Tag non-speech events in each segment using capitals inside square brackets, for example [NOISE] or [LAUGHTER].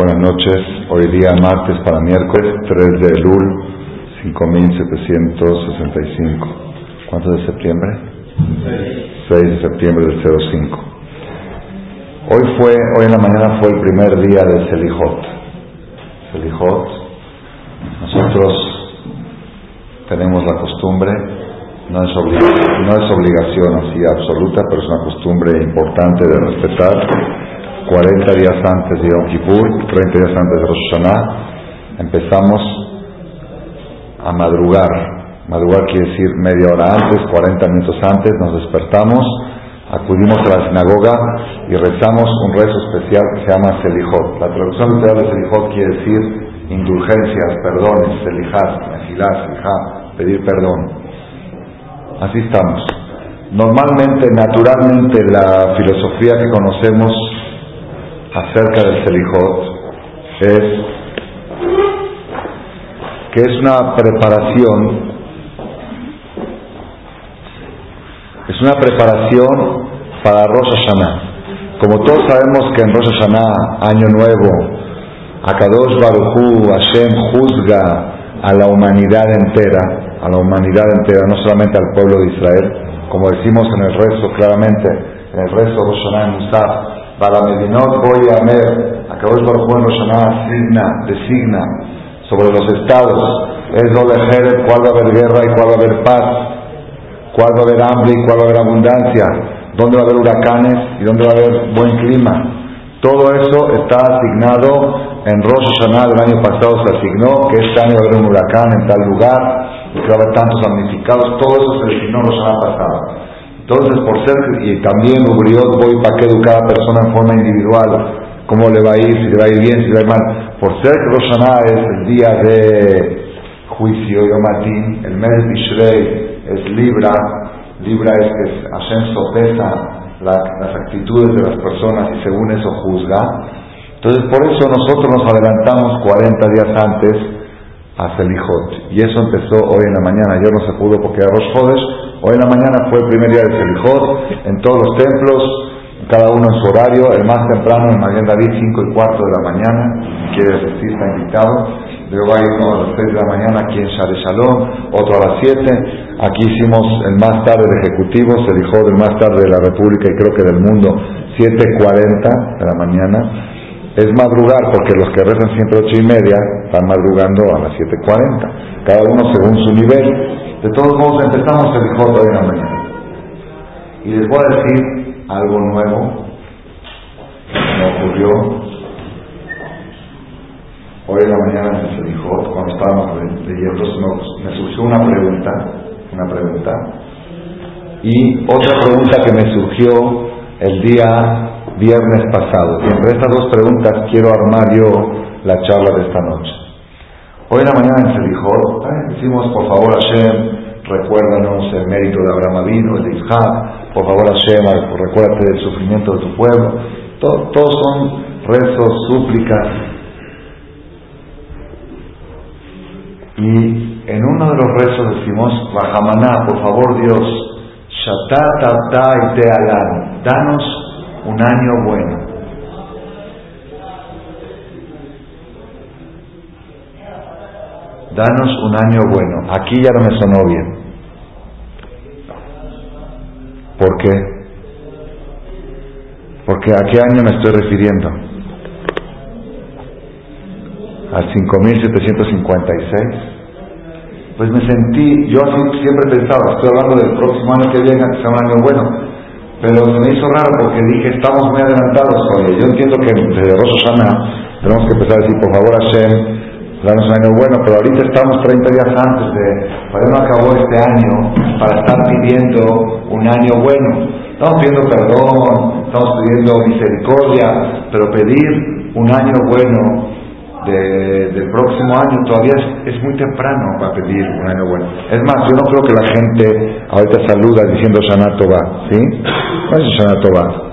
buenas noches. Hoy día martes para miércoles 3 de Elul 5765. ¿Cuánto de septiembre? 6 de septiembre del 05. Hoy fue, hoy en la mañana fue el primer día del Selijot. Selijot. Nosotros tenemos la costumbre, es, no es obligación así absoluta, pero es una costumbre importante de respetar 40 días antes de Yom Kippur, 30 días antes de Rosh Hashanah, empezamos a madrugar. Madrugar quiere decir media hora antes, 40 minutos antes, nos despertamos, acudimos a la sinagoga y rezamos un rezo especial que se llama Selijot. La traducción literal de Selijot quiere decir indulgencias, perdones, Selijat, Selijá, pedir perdón. Así estamos. Normalmente, naturalmente, la filosofía que conocemos acerca del Selijot es que es una preparación, es una preparación para Rosh Hashanah. Como todos sabemos que en Rosh Hashanah, Año Nuevo, Akadosh Baruchu, Hashem juzga a la humanidad entera, a la humanidad entera, no solamente al pueblo de Israel, como decimos en el rezo claramente, en el rezo Rosh Hashanah en para Medinot voy a ver, Akadosh Baruj Hu Roshaná designa, sobre los estados, es lo de cuál va a haber guerra y cuál va a haber paz, cuál va a haber hambre y cuál va a haber abundancia, dónde va a haber huracanes y dónde va a haber buen clima. Todo eso está asignado en Rosh Hashanah del año pasado se asignó que este año va a haber un huracán en tal lugar, que va a haber tantos damnificados, todo eso se designó en Rosh Hashanah pasado. Entonces, por ser, y también Ubriot, voy para que cada persona en forma individual, cómo le va a ir, si le va a ir bien, si le va a ir mal. Por ser que Rosh es el día de juicio, Yomatín, el mes de Tishrei es Libra, Libra es que Hashem sopesa las actitudes de las personas y según eso juzga. Entonces, por eso nosotros nos adelantamos 40 días antes a Selijot. Y eso empezó hoy en la mañana. Ayer no se pudo porque era Rosh Chodesh, Hoy en la mañana fue el primer día de Selijot en todos los templos, cada uno en su horario. El más temprano en Magen David, 5 y cuarto de la mañana. Si quiere asistir, está invitado. Luego hay uno a las 6 de la mañana aquí en Share Shalom, otro a las 7. Aquí hicimos el más tarde de Ejecutivo, Selijot el más tarde de la República y creo que del mundo, 7.40 de la mañana. Es madrugar porque los que rezan siempre ocho y media están madrugando a las 7.40, cada uno según su nivel. De todos modos, empezamos el Jot hoy en la mañana. Y les voy a decir algo nuevo que me ocurrió hoy en la mañana en el cuando estábamos leyendo, me surgió una pregunta, una pregunta, y otra pregunta que me surgió el día viernes pasado. Y entre estas dos preguntas quiero armar yo la charla de esta noche. Hoy en la mañana en Selijot decimos, por favor Hashem, recuérdanos el mérito de Abraham Avino, el de Isaac, por favor Hashem, recuérdate del sufrimiento de tu pueblo. todos son rezos, súplicas. Y en uno de los rezos decimos, Rahamaná, por favor Dios, Shatat danos un año bueno. danos un año bueno. Aquí ya no me sonó bien. ¿Por qué? Porque a qué año me estoy refiriendo? Al 5756. Pues me sentí, yo así siempre pensaba, estoy hablando del próximo año que viene, que sea un año bueno, pero me hizo raro porque dije, estamos muy adelantados todavía. Yo entiendo que desde Rosh Hashanah tenemos que empezar a decir, por favor, Hashem, danos un año bueno, pero ahorita estamos 30 días antes de, para no acabó este año, para estar pidiendo un año bueno. Estamos pidiendo perdón, estamos pidiendo misericordia, pero pedir un año bueno de, del próximo año todavía es, muy temprano para pedir un año bueno. Es más, yo no creo que la gente ahorita saluda diciendo Shanatova, ¿sí? No es Shanatova.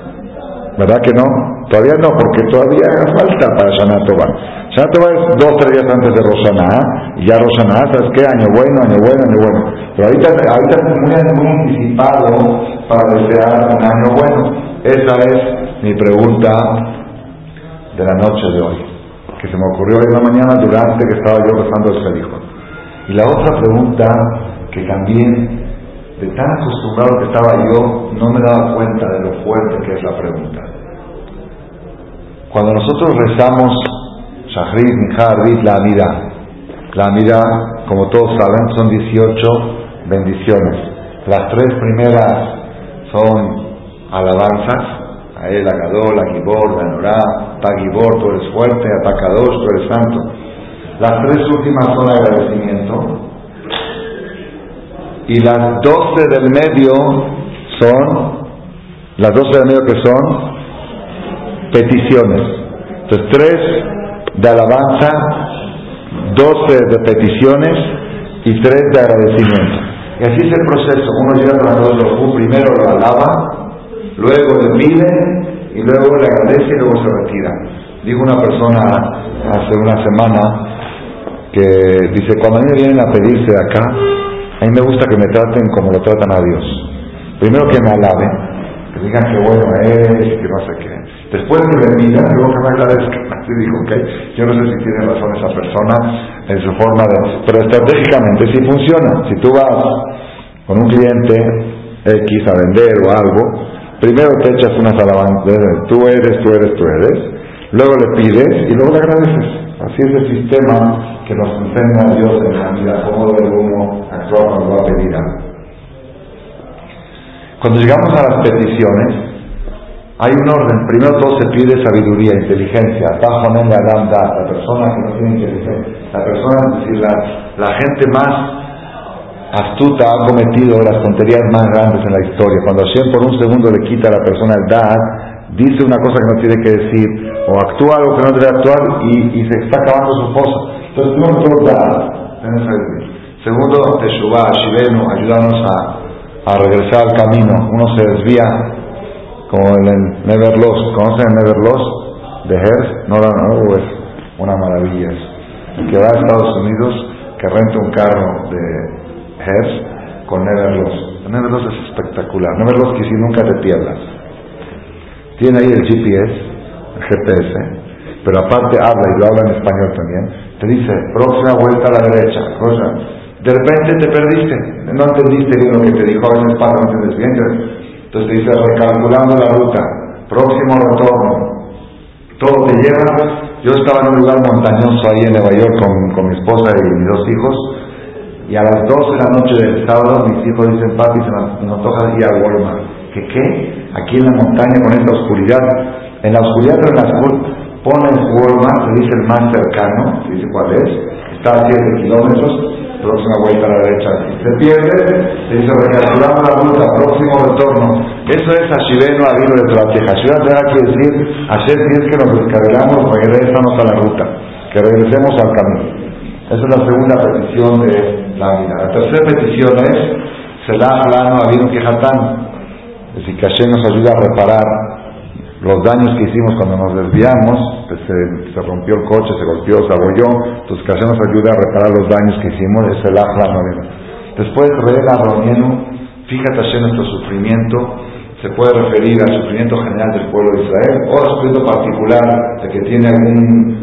¿Verdad que no? Todavía no, porque todavía falta para Shanatova. Shanatova es dos, tres días antes de Rosana, y ya Rosana, ¿sabes qué? Año bueno, año bueno, año bueno. Pero ahorita, ahorita es muy anticipado para desear un año bueno. Esa es mi pregunta de la noche de hoy. Que se me ocurrió hoy en la mañana durante que estaba yo rezando el Selijo. Y la otra pregunta que también, de tan acostumbrado que estaba yo, no me daba cuenta de lo fuerte que es la pregunta. Cuando nosotros rezamos Shahrid, Minjar, la Amida, la Amida, como todos saben, son 18 bendiciones. Las tres primeras son alabanzas, a él, Agadol, Agibor, Danorá, Tagibor, tú eres fuerte, Atacados, tú eres santo. Las tres últimas son agradecimiento. Y las doce del medio son, las doce del medio que son peticiones. Entonces, tres de alabanza, doce de peticiones y tres de agradecimiento. Y así es el proceso. Uno llega a los primero lo alaba, luego le pide y luego le agradece y luego se retira. Dijo una persona hace una semana que dice, cuando a mí me vienen a pedirse de acá, a mí me gusta que me traten como lo tratan a Dios. Primero que me alaben, que digan que bueno es, que no sé qué. Después que me digan, luego que me agradezcan. [LAUGHS] Así dijo, ok, yo no sé si tiene razón esa persona en su forma de... Pero estratégicamente sí funciona. Si tú vas con un cliente X a vender o algo, Primero te echas unas alabanzas, tú eres, tú eres, tú eres, luego le pides y luego le agradeces. Así es el sistema que nos enseña Dios en la vida, cómo debe uno actuar cuando va a pedir. Cuando llegamos a las peticiones, hay un orden. Primero todo se pide sabiduría, inteligencia. la persona que no tiene inteligencia. La persona, es decir, la, la gente más astuta ha cometido las tonterías más grandes en la historia. Cuando Hashem por un segundo le quita a la persona el dad, dice una cosa que no tiene que decir, o actúa algo que no debe actuar y, se está acabando su esposa. Entonces, no todo dad. Segundo, Teshuvah, Shivenu, ayudarnos a, a regresar al camino. Uno se desvía, como en el Neverlost. ¿Conocen el Neverlost? De Hertz? No, no, no, es una maravilla. El que va a Estados Unidos, que renta un carro de con Neverlos. Neverlos es espectacular. Neverlos que si nunca te pierdas. Tiene ahí el GPS, el GPS, pero aparte habla y lo habla en español también. Te dice, próxima vuelta a la derecha. De repente te perdiste, no entendiste bien lo que te dijo, a veces pasa, entiendes bien. Entonces te dice, recalculando la ruta, próximo retorno, todo te lleva. Yo estaba en un lugar montañoso ahí en Nueva York con, con mi esposa y mis dos hijos y a las 12 de la noche del sábado mis hijos dicen, papi, se nos, toca ir a Walmart. ¿Qué qué? Aquí en la montaña con esta oscuridad. En la oscuridad pero en la pones Walmart, se dice el más cercano, se dice cuál es, está a 7 kilómetros, próxima vuelta a la derecha. Se pierde, se dice recalculando la ruta, próximo retorno. Eso es Ashiveno Adino de Tlateja. Ashiveno que decir, ayer si es que nos descargamos, regresamos a la ruta, que regresemos al camino. Esa es la segunda petición de la vida. La tercera petición es Selah Alano Avinu Kejatán. Es decir, que Hashem nos ayuda a reparar los daños que hicimos cuando nos desviamos, pues se, rompió el coche, se golpeó, se abolló, entonces que Hashem nos ayuda a reparar los daños que hicimos, es Selah Alano Después, Reela Ronienu, fíjate Hashem nuestro sufrimiento, se puede referir al sufrimiento general del pueblo de Israel o al sufrimiento particular de que tiene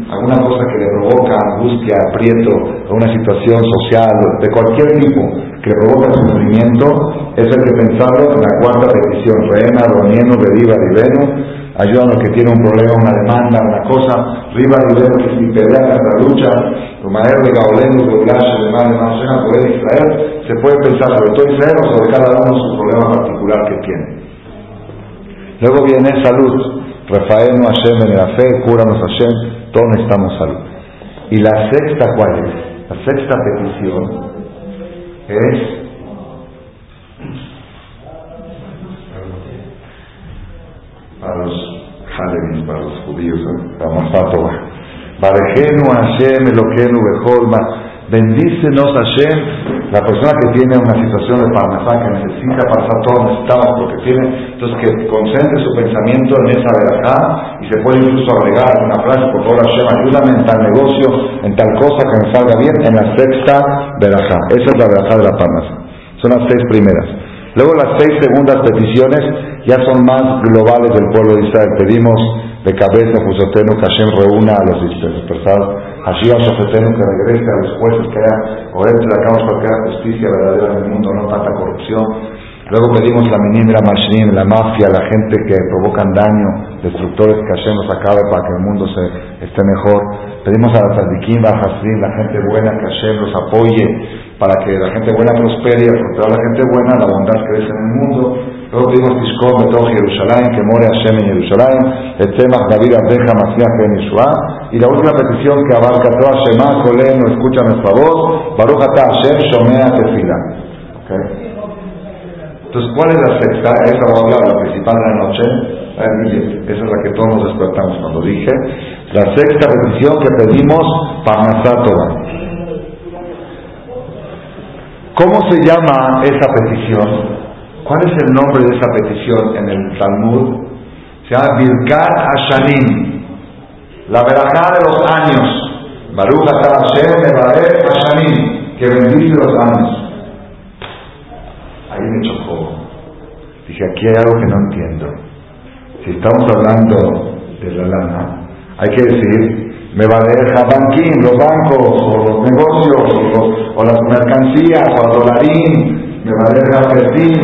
alguna cosa que le provoca angustia, aprieto, una situación social, de cualquier tipo que provoca sufrimiento, es el que pensarlo en la cuarta petición, Reena, Ronieno, Bediva, Riveno, ayuda a los que tienen un problema, una demanda, una cosa, Riva, Riveno, que si pelea en la lucha, Rumaer, Gaolenu, Golash, Alemán, Alemán, poder Israel, se puede pensar sobre todo Israel o sobre cada uno su problema particular que tiene. Luego viene salud. Rafael Hashem en la fe, cúranos Hashem, todos necesitamos salud. Y la sexta, ¿cuál es? La sexta petición es para los Halevis, para los judíos, para Mafatova. Barejenu Hashem, Eloquenu, Beholma, Bendícenos Hashem, la persona que tiene una situación de parnasá, que necesita pasar todo, necesitamos porque tiene, entonces que concentre su pensamiento en esa verajá y se puede incluso agregar una frase, por favor Hashem, ayúdame en tal negocio, en tal cosa que me salga bien, en la sexta verajá. Esa es la verajá de la parnasá. Son las seis primeras. Luego las seis segundas peticiones ya son más globales del pueblo de Israel. Pedimos de cabeza, Jusotenu, que Hashem reúna a los dispersados, allí a Sofetenu que regrese a los jueces, que haya, o entre la causa que haya justicia verdadera en el mundo, no tanta corrupción. Luego pedimos la menina, la machine, la mafia, la gente que provocan daño, destructores que Hashem nos acabe para que el mundo se, esté mejor. Pedimos a la Tzadikim, a Hasrim, la gente buena, que Hashem los apoye para que la gente buena prospere, porque toda la gente buena, la bondad crece en el mundo. Luego pedimos Tishkom, todo Jerusalén, que more Hashem en Jerusalén, el tema David Abdeja, Masías Ben Y la última petición que abarca toda Shema, Kolé, no escucha nuestra voz, Baruch Ata Hashem, Shomea Tefila. Okay. Entonces, ¿cuál es la sexta? Esa va a hablar, la principal de la noche. Esa es la que todos nos despertamos cuando dije. La sexta petición que pedimos, Parnasátova. ¿Cómo se llama esa petición? ¿Cuál es el nombre de esa petición en el Talmud? Se llama Birkat Hashanim, la verajá de los años. Baruch Hashem Hashanim, que bendice los años. Ahí me chocó. Dije, aquí hay algo que no entiendo. Si estamos hablando de la lana, hay que decir, me va a banquín, los bancos, o los negocios, o, las mercancías, o el dolarín, me va a dejar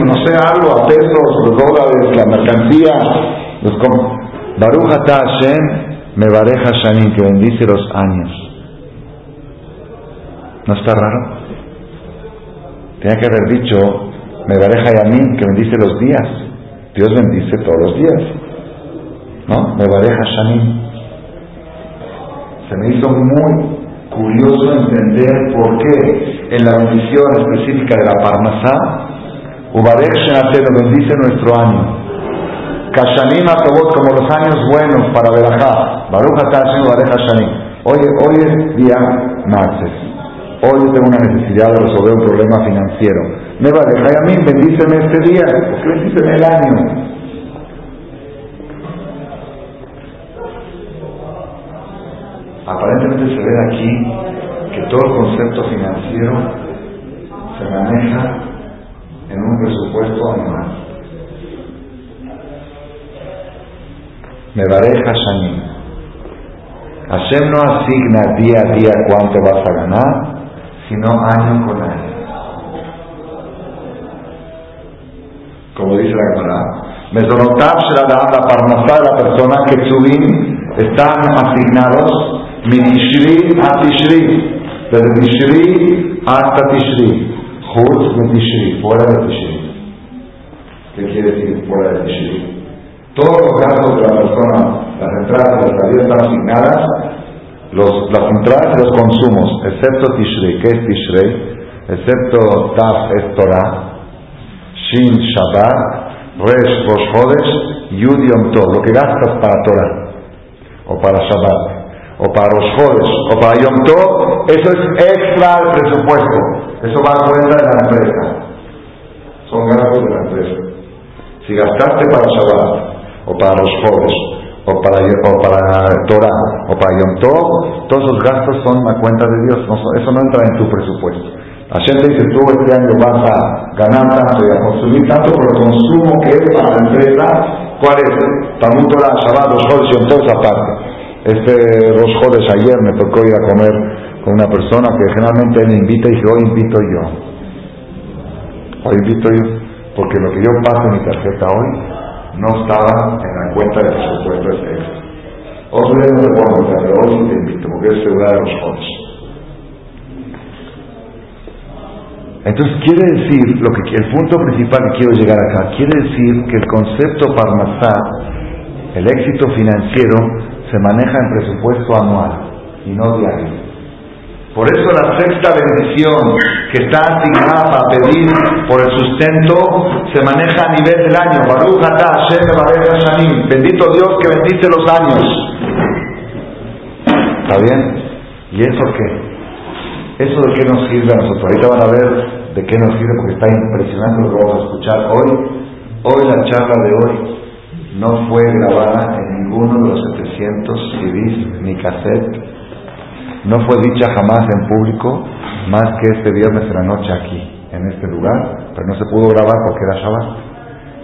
no sé, algo, a pesos, los dólares, la mercancía, los Baruch Hashem, me bareja Shanin, que bendice los años. ¿No está raro? Tenía que haber dicho, me bareja y a mí que bendice los días. Dios bendice todos los días. ¿No? Me bareja Shanim. Se me hizo muy curioso entender por qué en la bendición específica de la Parmasá, Ubarech Shenateno bendice nuestro año. Kashanim Atobot como los años buenos para Berajá. Baruch Hashem Ubarech Shanim. Hoy, hoy es día martes. Hoy tengo una necesidad de resolver un problema financiero me va a dejar a mí, bendíceme este día, porque bendíceme el año. Aparentemente se ve aquí que todo el concepto financiero se maneja en un presupuesto anual. Me dejar Shanim. Hashem no asigna día a día cuánto vas a ganar, sino año con año. como dice la Gemara, Mesonotav la parnasá de la persona que subim están asignados Midishri a Tishri, desde Tishri hasta Tishri, Juz de Tishri, fuera de Tishri. ¿Qué quiere decir fuera de Tishri? Todos los gastos de la persona, las entradas y las salidas están asignadas, los, las entradas y los consumos, excepto Tishri. ¿Qué es Tishri? Excepto Taf es Torah, Shin Shabbat, Resh Rosh Chodesh, Yud Yom Tov, lo que gastas para Torah, o para Shabbat, o para Rosh Chodesh, o para Yom Tov, eso es extra al presupuesto, eso va a cuenta de la empresa, son gastos de la empresa. Si gastaste para Shabbat, o para Rosh Chodesh, o para, o Torah, o para Yom Tov, todos esos gastos son la cuenta de Dios, eso no entra en tu presupuesto. Hashem te dice, tú este año vas a ganar tanto y a consumir tanto por el consumo que es para la empresa. ¿Cuál es? Talmud Torah, Shabbat, los Jodes y toda esa parte. Este los Jodes ayer me tocó ir a comer con una persona que generalmente él invita y dice, hoy invito yo. Hoy invito yo. Porque lo que yo paso en mi tarjeta hoy no estaba en la cuenta de presupuesto de este. Otro día no pero hoy te invito, porque es seguridad de los Jodes. Entonces quiere decir, lo que, el punto principal que quiero llegar acá, quiere decir que el concepto Parmasá, el éxito financiero, se maneja en presupuesto anual y no diario. Por eso la sexta bendición que está asignada para pedir por el sustento se maneja a nivel del año. Baruch Hashem Bendito Dios que bendice los años. ¿Está bien? ¿Y eso qué? ¿Eso de qué nos sirve a nosotros? Ahorita van a ver de qué nos sirve porque está impresionante lo que vamos a escuchar hoy. Hoy la charla de hoy no fue grabada en ninguno de los 700 CDs ni cassette. No fue dicha jamás en público más que este viernes en la noche aquí, en este lugar, pero no se pudo grabar porque era Shabbat.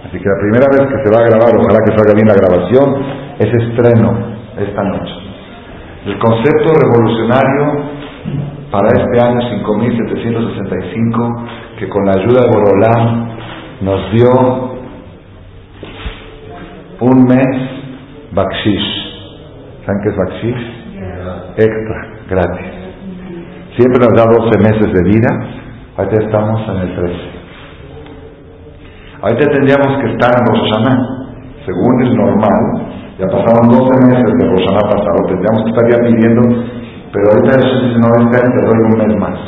Así que la primera vez que se va a grabar, ojalá que salga bien la grabación, es estreno esta noche. El concepto revolucionario para este año 5765 que con la ayuda de Borolán nos dio un mes bakshish. ¿Saben qué es bakshish? Extra, gratis. Siempre nos da 12 meses de vida, ahorita estamos en el 13. Ahorita tendríamos que estar en Rosh según el normal, ya pasaron 12 meses de Rosh pasado, tendríamos que estar ya pidiendo, pero ahorita dice, no, año te doy un mes más,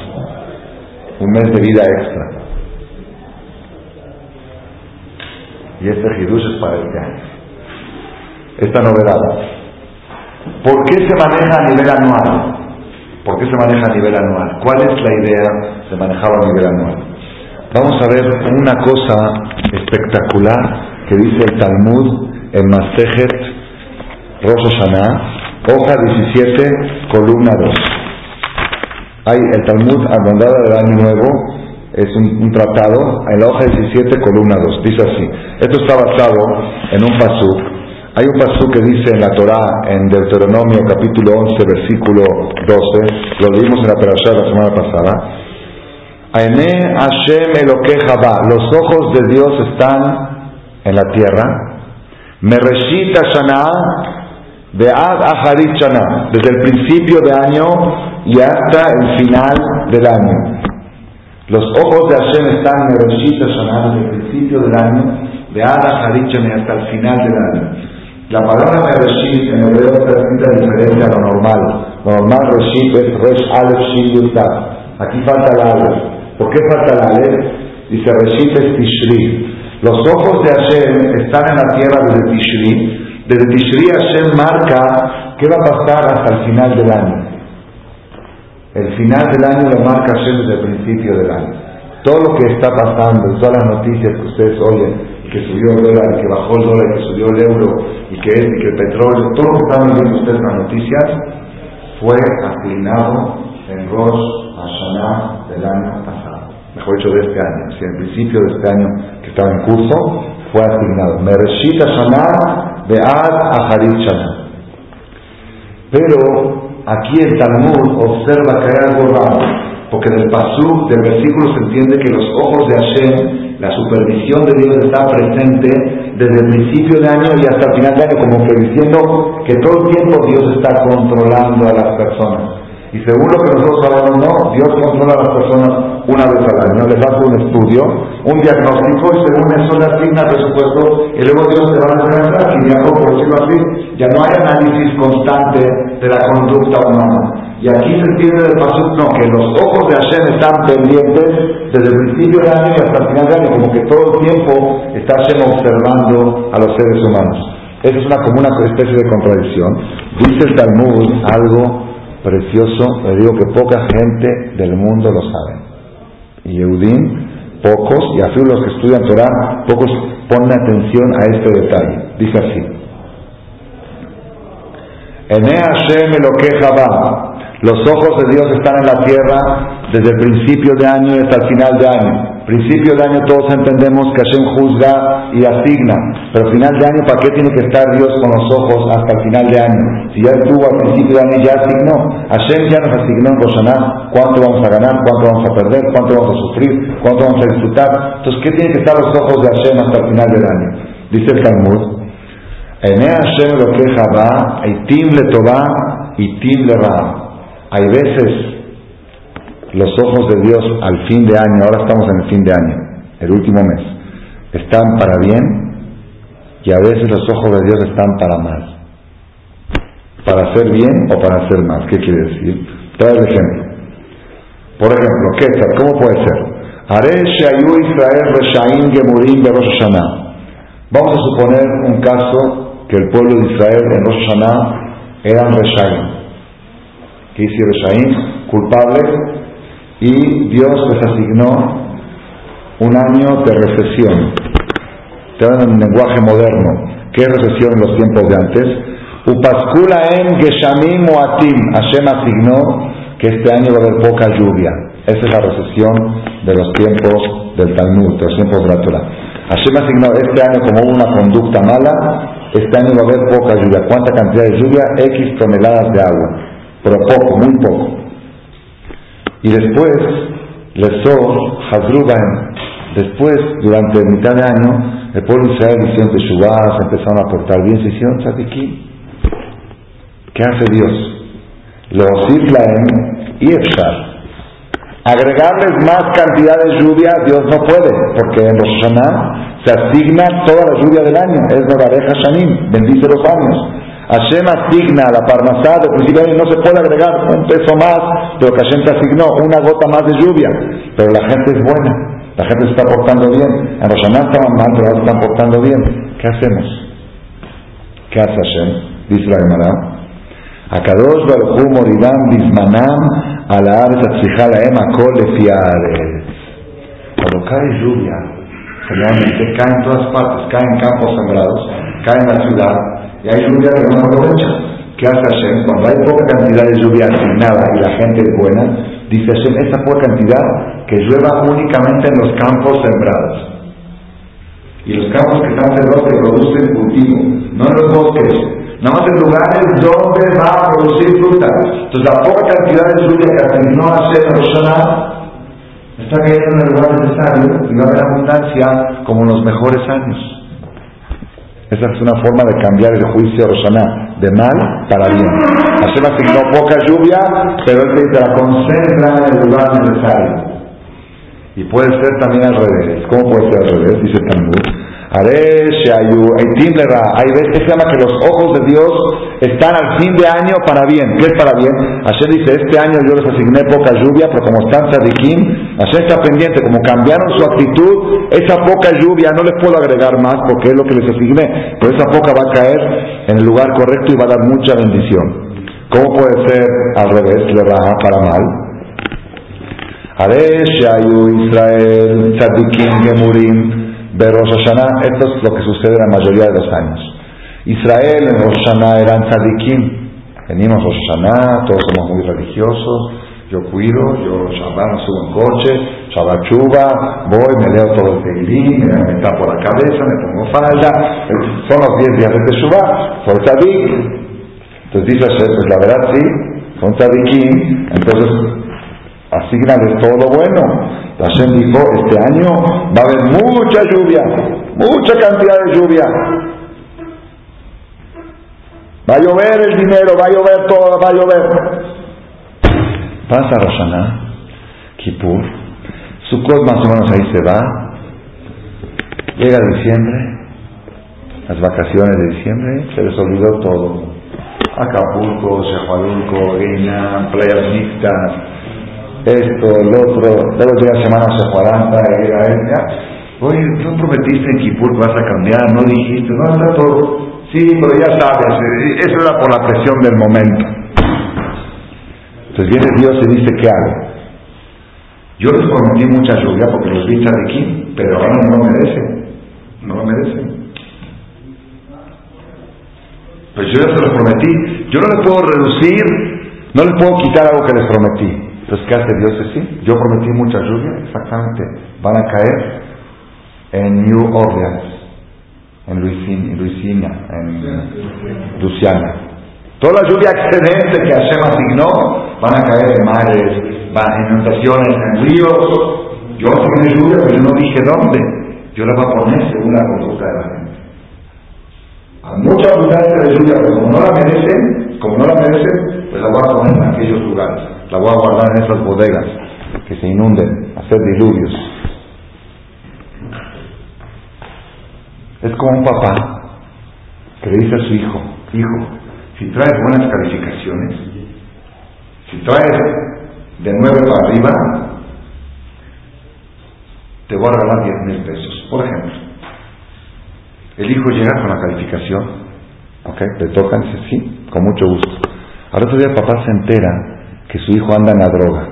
un mes de vida extra. Y este Hidush es para este año. Esta novedad. ¿Por qué se maneja a nivel anual? ¿Por qué se maneja a nivel anual? ¿Cuál es la idea de manejarlo a nivel anual? Vamos a ver una cosa espectacular que dice el Talmud en Masejet Rosh Hashanah, hoja 17, columna 2. Hay el Talmud abandonado del Año Nuevo, es un, tratado, en la hoja 17, columna 2. Dice así: Esto está basado en un pasuk. Hay un pasuk que dice en la Torah, en Deuteronomio capítulo 11, versículo 12, lo leímos en la Perashá la semana pasada. Aene Hashem Los ojos de Dios están en la tierra. Mereshit Shana de Ad desde el principio de año y hasta el final del año. Los ojos de Hashem están en desde el principio del año, de Ad hasta el final del año. La palabra Mereshit en hebreo escrita diferente a lo normal. Lo normal Reshit es Resh Aleph Shin Aquí falta el Aleph. ¿Por qué falta el Aleph? Dice Reshit es Tishri. Los ojos de Hashem están en la tierra desde Tishri desde Tishri Hashem marca qué va a pasar hasta el final del año. El final del año lo marca Hashem desde el principio del año. Todo lo que está pasando, todas las noticias que ustedes oyen, que subió el dólar, que bajó el dólar, que subió el euro, y que, el petróleo, todo lo que están viendo ustedes en las noticias, fue asignado en Rosh Hashanah del año pasado. Mejor dicho, de este año. Si en el principio de este año que estaba en curso, fue asignado. Mereshit Hashanah Be'ad Aharit Pero aquí el Talmud observa que hay algo raro, porque del pasú, del versículo se entiende que los ojos de Hashem, la supervisión de Dios está presente desde el principio de año y hasta el final de año, como que diciendo que todo el tiempo Dios está controlando a las personas. Y según lo que nosotros sabemos, no, Dios controla a las personas una vez al año, les hace un estudio, un diagnóstico y según eso le asigna presupuesto y luego Dios te va a entregar y ya por decirlo así, ya no hay análisis constante de la conducta humana. Y aquí se entiende del paso, no, que los ojos de Hashem están pendientes desde el principio del año hasta el final del año, como que todo el tiempo está Hashem observando a los seres humanos. Esa es una como una especie de contradicción. Dice el Talmud algo precioso, le digo que poca gente del mundo lo sabe. Y Eudim, pocos, y así los que estudian Torah, pocos ponen atención a este detalle. Dice así. Ene Hashem lo queja va. Los ojos de Dios están en la tierra desde el principio de año hasta el final de año. Principio de año todos entendemos que Hashem juzga y asigna, pero final de año, ¿para qué tiene que estar Dios con los ojos hasta el final de año? Si ya estuvo al principio de año, ya asignó. Hashem ya nos asignó en Roshaná cuánto vamos a ganar, cuánto vamos a perder, cuánto vamos a sufrir, cuánto vamos a disfrutar. Entonces, ¿qué tiene que estar los ojos de Hashem hasta el final del año? Dice el Talmud, Ene Hashem lo que va, Tim le toba y le ra. Hay veces los ojos de Dios al fin de año, ahora estamos en el fin de año, el último mes, están para bien y a veces los ojos de Dios están para mal. Para hacer bien o para hacer mal. ¿Qué quiere decir? Trae el ejemplo. Por ejemplo, ¿qué tal? ¿Cómo puede ser? Israel Vamos a suponer un caso que el pueblo de Israel en Rosh Hashanah eran Reshaim. ¿Qué dice Reshaim? Culpables y Dios les asignó un año de recesión. Te un lenguaje moderno. ¿Qué recesión en los tiempos de antes? Upaskula en Geshamim Moatim. Hashem asignó que este año va a haber poca lluvia. Esa es la recesión de los tiempos del Talmud, de los tiempos de la Torah. Hashem asignó este año como una conducta mala, este año va a haber poca lluvia. ¿Cuánta cantidad de lluvia? X toneladas de agua. Pero poco, muy poco. Y después, Lesor, Hazruban, después, durante mitad de año, el pueblo de Israel hicieron Teshuvah, se empezaron a portar bien, se hicieron tzadikim. ¿Qué hace Dios? Lo y Efshar. Agregarles más cantidad de lluvia, Dios no puede, porque en Rosh Hashanah se asigna toda la lluvia del año. Es Norareja Shanim, bendice los años. Hashem asigna la parnasá de principio de año, no se puede agregar un peso más de lo que Hashem te asignó, una gota más de lluvia. Pero la gente es buena, la gente se está portando bien. En Rosh Hashanah estaban mal, pero ahora se están portando bien. ¿Qué hacemos? ¿Qué hace Hashem? Dice la Gemara. Akadosh Baruchu Moridam Bismanam a la Ares Atzijala Ema Kole Cuando cae lluvia, generalmente cae en todas partes, cae en campos sembrados, cae en la ciudad, y hay lluvia que no aprovecha. ¿Qué hace Hashem? Cuando hay poca cantidad de lluvia asignada y la gente es buena, dice Hashem, esa poca cantidad que llueva únicamente en los campos sembrados. Y los campos que están sembrados que producen cultivo, no en los bosques, nada más en lugares donde va a producir fruta. Entonces la poca cantidad de lluvia que asignó Hashem a Roshaná está cayendo en el lugar necesario y va a haber abundancia como en los mejores años. Esa es una forma de cambiar el juicio Roshaná de mal para bien. Hashem asignó poca lluvia, pero él te la concentra en el lugar necesario. Y puede ser también al revés. ¿Cómo puede ser al revés? Dice Talmud. Hay veces se llama que los ojos de Dios están al fin de año para bien. ¿Qué es para bien? Hashem dice, este año yo les asigné poca lluvia, pero como están tzadikim, Hashem está pendiente, como cambiaron su actitud, esa poca lluvia no les puedo agregar más porque es lo que les asigné, pero esa poca va a caer en el lugar correcto y va a dar mucha bendición. ¿Cómo puede ser al revés, le raja para mal? Israel, tzadikim, gemurim, de Rosh Hashanah, esto es lo que sucede la mayoría de los años. Israel en Rosh Hashanah eran tzadikim. Venimos Rosh Hashanah, todos somos muy religiosos. Yo cuido, yo Shabbat subo en coche, Shabbat chuba, voy, me leo todo el Teilim, me tapo la cabeza, me pongo falda. Son los 10 días de Teshuvah, soy tzadik. Entonces dice pues la verdad sí, son tzadikim, entonces asignales todo lo bueno. Dijo, este año va a haber mucha lluvia, mucha cantidad de lluvia. Va a llover el dinero, va a llover todo, va a llover. Pasa Roshaná, Kippur, Sukkot más o menos ahí se va. Llega diciembre, las vacaciones de diciembre, se les olvidó todo. Acapulco, Chahualulco, Guina, playas mixtas, esto, el otro, luego llega Semana Separanta, llega ella. Oye, tú prometiste en Kipur que vas a cambiar, no dijiste, no, está todo. Sí, pero ya sabes, eh, eso era por la presión del momento. Entonces viene Dios y dice, ¿qué hago? Yo les prometí mucha lluvia porque los vi aquí, pero ahora no lo merecen. No lo merecen. Pues yo ya se los prometí. Yo no les puedo reducir, no les puedo quitar algo que les prometí. Entonces, ¿qué hace Dios así? Yo prometí mucha lluvia, exactamente. Van a caer en New Orleans, en Luisiana, en Luciana. Toda la lluvia excedente que Hashem asignó van a caer en mares, en inundaciones, en ríos. Yo asigné lluvia, pero yo no dije dónde. Yo la voy a poner según la conducta de la mucha abundancia de lluvia, pero como no la merecen, como no la merecen, pues la voy a poner en aquellos lugares la voy a guardar en esas bodegas que se inunden, hacer diluvios. Es como un papá que le dice a su hijo, hijo, si traes buenas calificaciones, si traes de nueve para arriba, te voy a regalar diez mil pesos. Por ejemplo, el hijo llega con la calificación, ¿ok? Le tocan, dice, sí, con mucho gusto. Al otro día el papá se entera que su hijo anda en la droga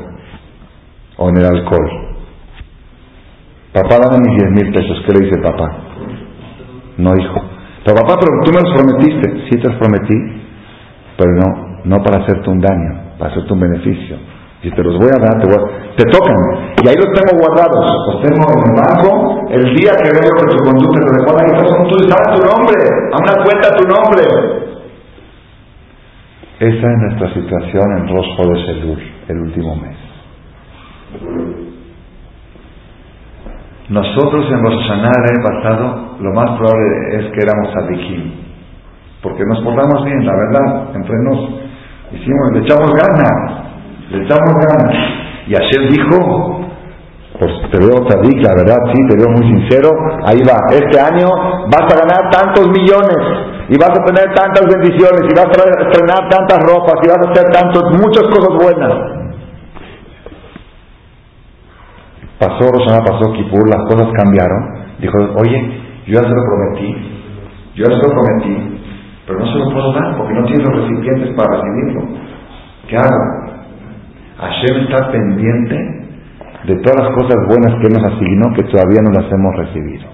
o en el alcohol. Papá, dame mis 10 mil pesos. ¿Qué le dice papá? No, hijo. Pero papá, pero tú me los prometiste. Sí te los prometí, pero no, no para hacerte un daño, para hacerte un beneficio. Y te los voy a dar, te, te tocan. Y ahí los tengo guardados. Los tengo en el banco. El día que veo que tu conducta te recuerda ahí son tuyos, sabes tu nombre. A una cuenta tu nombre. Esa es nuestra situación en Rosjo de Selur, el último mes. Nosotros en Rosh Hashanah pasado, lo más probable es que éramos sadikim, porque nos portamos bien, la verdad, entre nos hicimos, le echamos ganas, le echamos ganas. Y Hashem dijo, pues te veo sadik, la verdad, sí, te veo muy sincero, ahí va, este año vas a ganar tantos millones, y vas a tener tantas bendiciones, y vas a estrenar tantas ropas, y vas a hacer tantos, muchas cosas buenas. Pasó Rosana, pasó Kipur, las cosas cambiaron. Dijo, oye, yo ya se lo prometí, yo ya se lo prometí, pero no se lo puedo dar porque no tiene los recipientes para recibirlo. ¿Qué hago? Hashem está pendiente de todas las cosas buenas que nos asignó que todavía no las hemos recibido.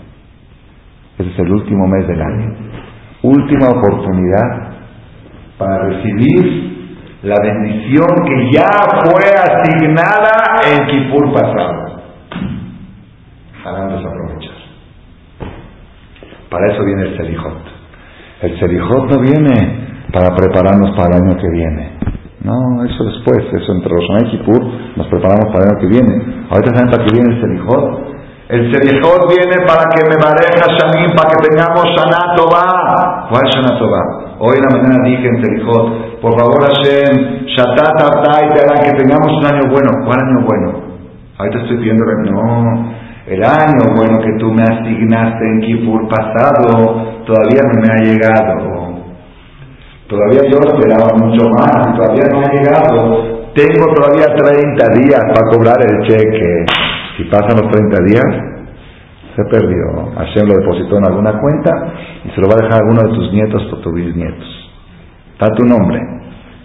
Ese es el último mes del año. Última oportunidad para recibir la bendición que ya fue asignada en Kipur pasado harán desaprovechar. Para eso viene el Serijot. El Serijot no viene para prepararnos para el año que viene. No, eso después, eso entre los y Kippur nos preparamos para el año que viene. Ahorita saben para qué viene el Serijot. El Serijot viene para que me mareja Shanim, para que tengamos Shana Tová. ¿Cuál es Shana Tová? Hoy en la mañana dije en Serijot, por favor Hashem, Shatat Abdai, que tengamos un año bueno. ¿Cuál año bueno? Ahorita estoy pidiendo, no, el año bueno que tú me asignaste en Kippur pasado todavía no me ha llegado. Todavía yo esperaba mucho más, todavía no ha llegado. Tengo todavía 30 días para cobrar el cheque. Si pasan los 30 días, se perdió. Hashem lo depositó en alguna cuenta y se lo va a dejar a alguno de tus nietos o tus bisnietos. Está tu nombre.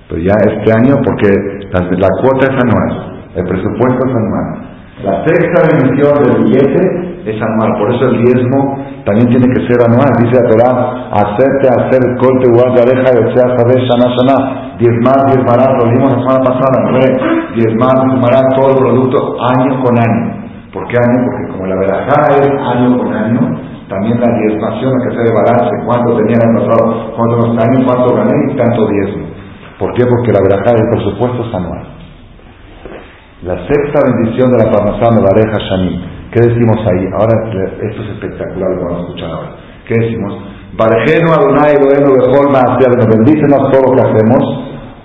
Pero ya este año, porque la, la cuota es anual, el presupuesto es anual. La sexta bendición del billete es anual, por eso el diezmo también tiene que ser anual. Dice la Torah, hacerte hacer el corte deja y sea saber shana shana. Diezmar, diezmará, lo vimos la semana pasada, ¿no? Diezmar, diezmará todo el producto año con año. ¿Por qué año? Porque como la verajá es año con año, también la diezmación hay que hacer de balance, cuánto tenía el pasado, cuántos años, cuánto gané y tanto diezmo. ¿Por qué? Porque la verajá del presupuesto es anual. La sexta bendición de la Parnasá Mevareja Shanim. ¿Qué decimos ahí? Ahora, esto es espectacular lo que vamos a escuchar ahora. ¿Qué decimos? Barejenu Adonai Eloheinu Bechol Maaser, nos bendícenos todo lo que hacemos.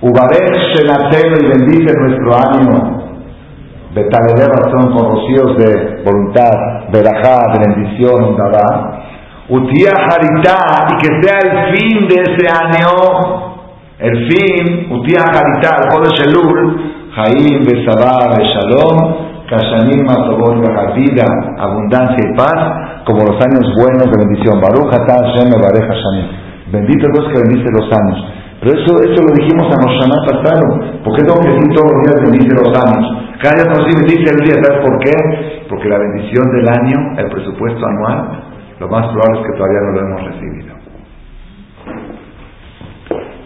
Ubarej Shenatenu y bendice nuestro ánimo. Betaleder razón con rocíos de voluntad, verajá, de bendición, dada. Utia Haritá, y que sea el fin de ese año, el fin, Utia Haritá, el Jodesh Elul, Jaim, Besabar, Shalom, vida, abundancia y paz, como los años buenos de bendición. Baruch Hashem Hashanim. Bendito Dios que bendice los años. Pero eso, eso lo dijimos a Moshaná pasado. ¿Por qué tengo que decir todos los días bendice los años? Cada día nos bendice el día. ¿Sabes por qué? Porque la bendición del año, el presupuesto anual, lo más probable es que todavía no lo hemos recibido.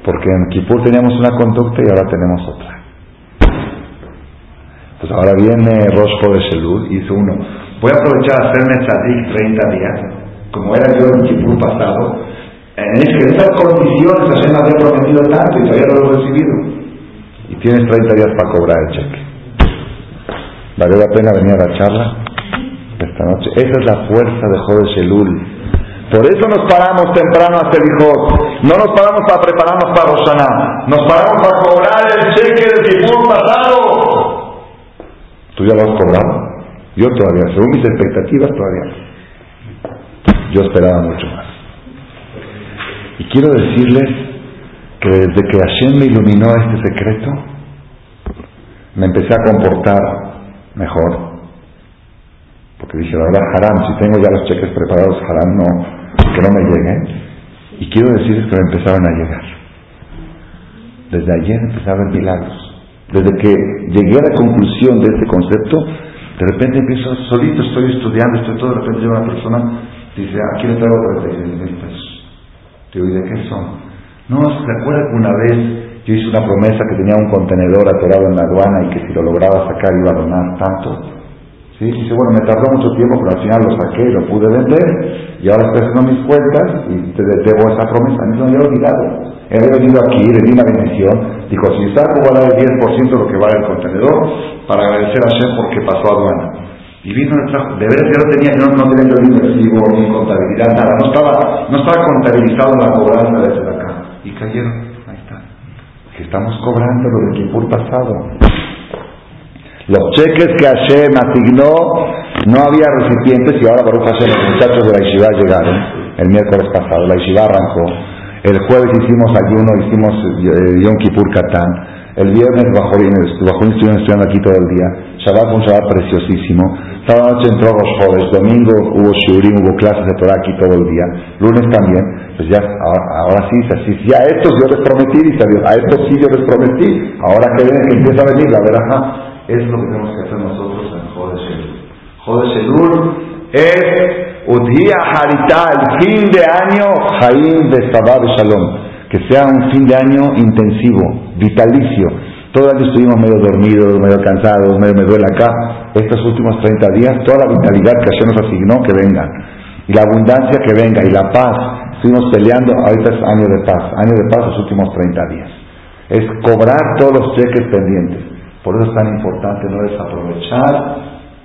Porque en Kipur teníamos una conducta y ahora tenemos otra. Pues ahora viene Rosco de Selud, hizo uno. Voy a aprovechar a hacerme tzadik 30 días, como era yo en Kipur pasado. En, esas condiciones Hashem había prometido tanto y todavía no lo he recibido. Y tienes 30 días para cobrar el cheque. ¿Vale la pena venir a la charla esta noche? Esa es la fuerza de Jode Shelul. Por eso nos paramos temprano a hijos. No nos paramos para prepararnos para Rosana. Nos paramos para cobrar el cheque del Kipur pasado. ¿Tú ya lo has cobrado? Yo todavía, según mis expectativas, todavía. Yo esperaba mucho más. Y quiero decirles que desde que Hashem me iluminó este secreto, me empecé a comportar mejor. Porque dije, la verdad, haram, si tengo ya los cheques preparados, haram no, que no me lleguen. Y quiero decirles que me empezaron a llegar. Desde ayer empecé a milagros. Desde que llegué a la conclusión de este concepto, de repente empiezo, solito estoy estudiando, estoy todo, de repente llega una persona, dice, aquí le traigo 36 mil pesos. Digo, ¿y de qué son? No, ¿se acuerda que una vez yo hice una promesa que tenía un contenedor atorado en la aduana y que si lo lograba sacar iba a donar tanto. ¿Sí? Dice, bueno, me tardó mucho tiempo, pero al final lo saqué lo pude vender. Y ahora estoy haciendo mis cuentas y te debo esa promesa. A mí no me había olvidado. He venido aquí, le di una bendición. Dijo, si saco voy a dar el 10% de lo que vale el contenedor para agradecer a Shem porque pasó aduana. Y vino el trabajo. De verdad yo no tenía, no, no tenía ni recibo, ni contabilidad, nada. No estaba, no estaba contabilizado la cobranza de acá. Y cayeron. Ahí está. Que estamos cobrando lo del Kipur pasado. Los cheques que Hashem asignó, no había recipientes y ahora Baruch Hashem, los muchachos de la Yeshiva llegaron el miércoles pasado, la Yeshiva arrancó, el jueves hicimos ayuno, hicimos eh, Yom Kippur Katán, el viernes bajo estuvieron estudiando aquí todo el día, Shabbat un Shabbat preciosísimo, sábado noche entró los jóvenes, domingo hubo Shurim, hubo clases de Torah aquí todo el día, lunes también, pues ya, ahora, sí, así, a estos yo les prometí, dice Dios, a estos sí yo les prometí, ahora que empieza a venir la verajá, es lo que tenemos que hacer nosotros en Jode Shelur. Jode Shelur es Udhia Harita, el fin de año, Jaim de Sabah Shalom. Que sea un fin de año intensivo, vitalicio. El año estuvimos medio dormidos, medio cansados, medio me duele acá. Estos últimos 30 días, toda la vitalidad que Hashem nos asignó, que venga. Y la abundancia que venga, y la paz. Estuvimos peleando, ahorita es año de paz. Año de paz los últimos 30 días. Es cobrar todos los cheques pendientes. Por eso es tan importante no desaprovechar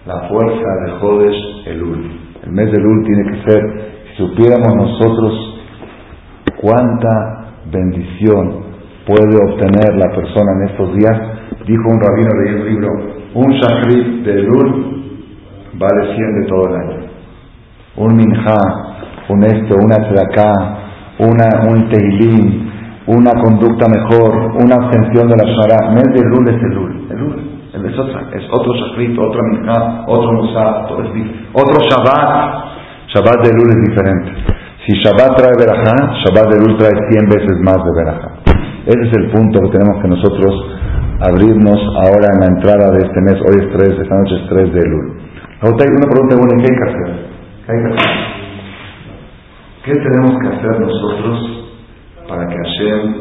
la fuerza de Jodesh Elul. El mes de Elul tiene que ser, si supiéramos nosotros cuánta bendición puede obtener la persona en estos días, dijo un rabino de un libro, un shachrit de Elul vale 100 de todo el año. Un minja, un esto, una tzedakah, una, un teilín, una conducta mejor, una abstención de la Shara. Mes de Elul es Elul. Elul es, otra, es otro Shachrit, otra Minha, otro Musa, otro Shabbat. Shabbat de Elul es diferente. Si Shabbat trae Berajá, Shabbat de Elul trae 100 veces más de Berajá. Ese es el punto que tenemos que nosotros abrirnos ahora en la entrada de este mes. Hoy es 3, esta noche es 3 de Elul. Ahora hay una pregunta buena, ¿qué hay que hacer? ¿Qué hay que hacer? ¿Qué tenemos que hacer nosotros para que Hashem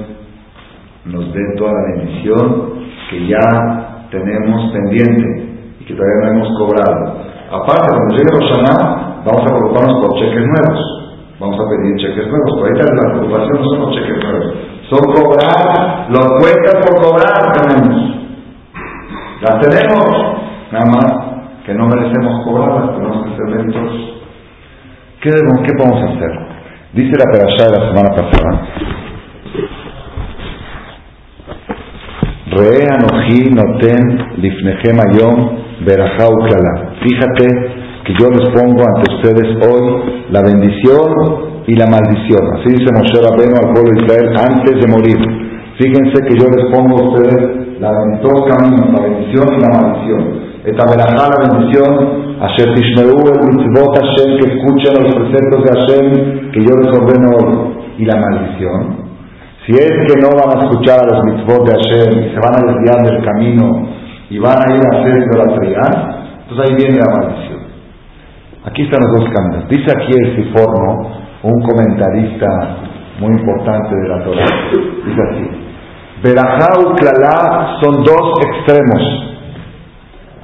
nos dé toda la bendición que ya tenemos pendiente y que todavía no hemos cobrado. Aparte, cuando llegue Roshaná, vamos a preocuparnos por cheques nuevos. Vamos a pedir cheques nuevos. Por ahorita la preocupación no son los cheques nuevos. Son cobrar, los cuentas por cobrar tenemos. Las tenemos. Nada más que no merecemos cobrarlas, tenemos que ser lentos. ¿Qué, ¿Qué podemos hacer? Dice la perashá de la semana pasada Re anoji noten lifnechem ayom berajau Fíjate que yo les pongo ante ustedes hoy la bendición y la maldición. Así dice Moshe Rabbeinu al pueblo de Israel antes de morir. Fíjense que yo les pongo a ustedes la, dos caminos, la bendición y la maldición. Esta verajá, la bendición, Asher Tishmeu el mitzvot Hashem, que escuchen los preceptos de Hashem, que yo les ordeno hoy. Y la maldición, si es que no van a escuchar a los mitzvot de Hashem y se van a desviar del camino y van a ir a hacer idolatría, entonces ahí viene la maldición. Aquí están los dos caminos. Dice aquí el Siforno, un comentarista muy importante de la Torah, dice así, Berajá y Klalá son dos extremos.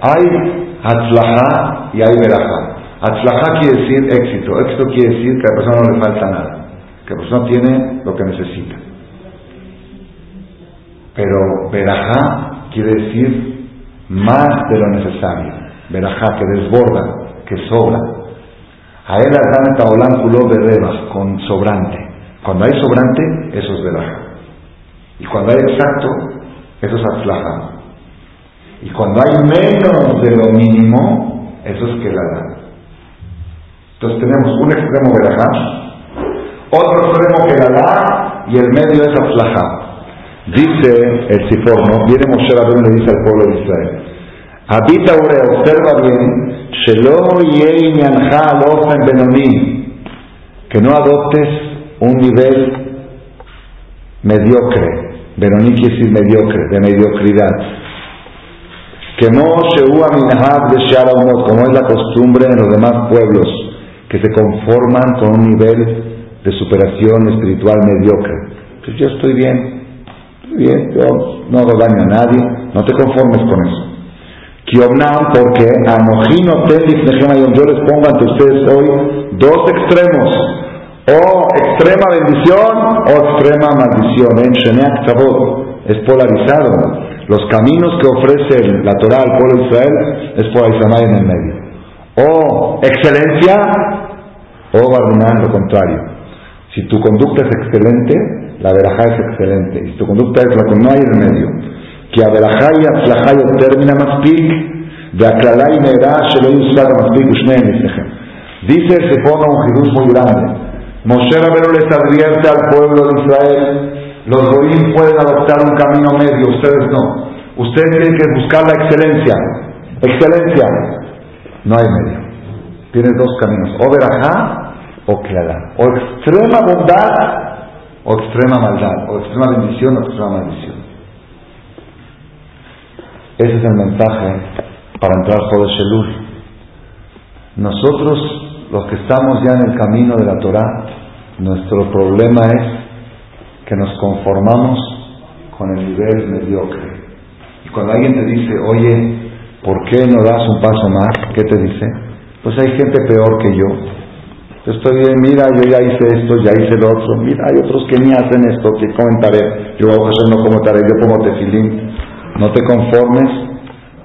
Hay Hatzlajá y hay Berajá. Hatzlajá quiere decir éxito. Éxito quiere decir que a la persona no le falta nada. Que la persona tiene lo que necesita. Pero verajá quiere decir más de lo necesario. Verajá que desborda, que sobra. A él Adán culó de con sobrante. Cuando hay sobrante, eso es verajá. Y cuando hay exacto, eso es aflaja. Y cuando hay menos de lo mínimo, eso es que la da. Entonces tenemos un extremo verajá, otro extremo que la da y el medio es aflaja. Dice el Siforno, viene Moshe Rabbeinu le dice al pueblo de Israel, habita ahora, observa bien, que no adoptes un nivel mediocre, Benoní quiere decir mediocre, de mediocridad. Que no como es la costumbre en los demás pueblos, que se conforman con un nivel de superación espiritual mediocre. Pues yo estoy bien, Bien, yo no hago daño a nadie, no te conformes con eso. Porque Anojino yo les pongo ante ustedes hoy dos extremos, o extrema bendición o extrema maldición. En Sheneak es polarizado. Los caminos que ofrece la Torah al pueblo de Israel es por Aisamay en el medio. O excelencia o Barminan, lo contrario. Si tu conducta es excelente, la verajá es excelente. Y si tu conducta es la que no hay en el medio, que a y termina más pic, de aclarar y da se lo usar más pic, Dice, se pone un Jesús muy grande. Moshe Rabero les advierte al pueblo de Israel, los goyim pueden adoptar un camino medio, ustedes no. Ustedes tienen que buscar la excelencia. Excelencia. No hay medio. Tienes dos caminos, o verajá o clara. O extrema bondad o extrema maldad. O extrema bendición o extrema maldición. Ese es el mensaje para entrar por el Shelul. Nosotros, los que estamos ya en el camino de la Torah, nuestro problema es que nos conformamos con el nivel mediocre. Y cuando alguien te dice, oye, ¿por qué no das un paso más? ¿Qué te dice? Pues hay gente peor que yo. Yo estoy bien, mira, yo ya hice esto, ya hice lo otro. Mira, hay otros que ni hacen esto, que comentaré. Yo hacer no como taré, yo como tefilín. No te conformes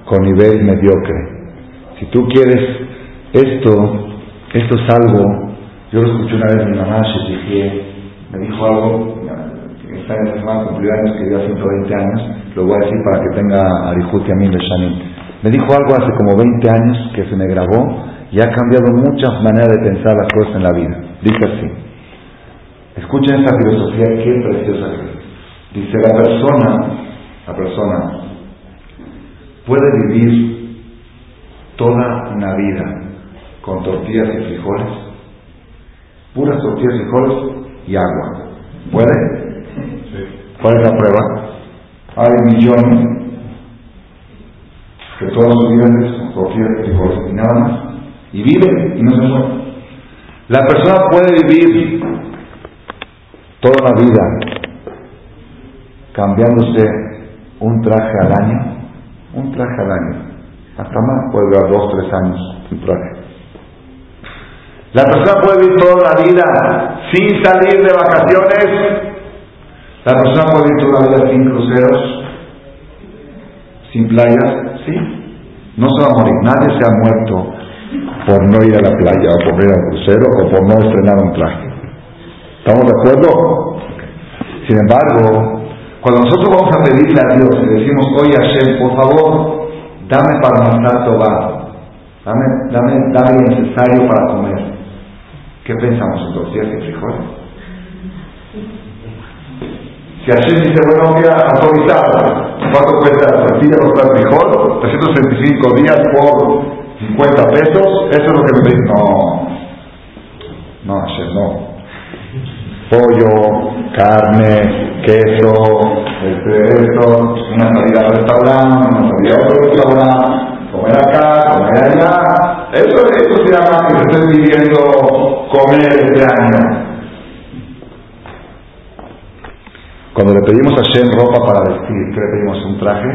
con nivel mediocre. Si tú quieres esto, esto es algo. Yo lo escuché una vez mi mamá, dije, me dijo algo, está en la semana cumplió años, que dio 120 años, lo voy a decir para que tenga Arijuti a mí Shanim. Me dijo algo hace como 20 años que se me grabó y ha cambiado muchas maneras de pensar las cosas en la vida. Dice así. Escuchen esta filosofía, qué preciosa es. Dice la persona, la persona puede vivir toda una vida con tortillas y frijoles, puras tortillas y frijoles y agua. ¿Puede? ¿Cuál es la prueba? Hay millones que todos sus viven con y frijoles y nada más. Y viven y no se mueren. La persona puede vivir toda la vida cambiándose un traje al año un traje al año. Hasta más, puede durar dos, tres años un traje. La persona puede vivir toda la vida sin salir de vacaciones. La persona puede vivir toda la vida sin cruceros, sin playas, sí. No se va a morir. Nadie se ha muerto por no ir a la playa o por ir a un crucero o por no estrenar un traje. ¿Estamos de acuerdo? Sin embargo, cuando nosotros vamos a pedirle a Dios y decimos, oye Hashem, por favor, dame para matar Tobá, dame, dame, dame lo necesario para comer. ¿Qué pensamos en tortillas y frijoles? Si Hashem dice, bueno, voy a autorizar, ¿cuánto cuesta cuesta el frijol? 365 días por 50 pesos, eso es lo que me dice. No, no, Hashem, no pollo, carne, queso, este, esto, una salida al restaurante, una salida a otro restaurante, comer acá, comer allá. Eso, eso se llama que se esté pidiendo comer este año. Cuando le pedimos a Shem ropa para vestir, ¿qué le pedimos? ¿Un traje?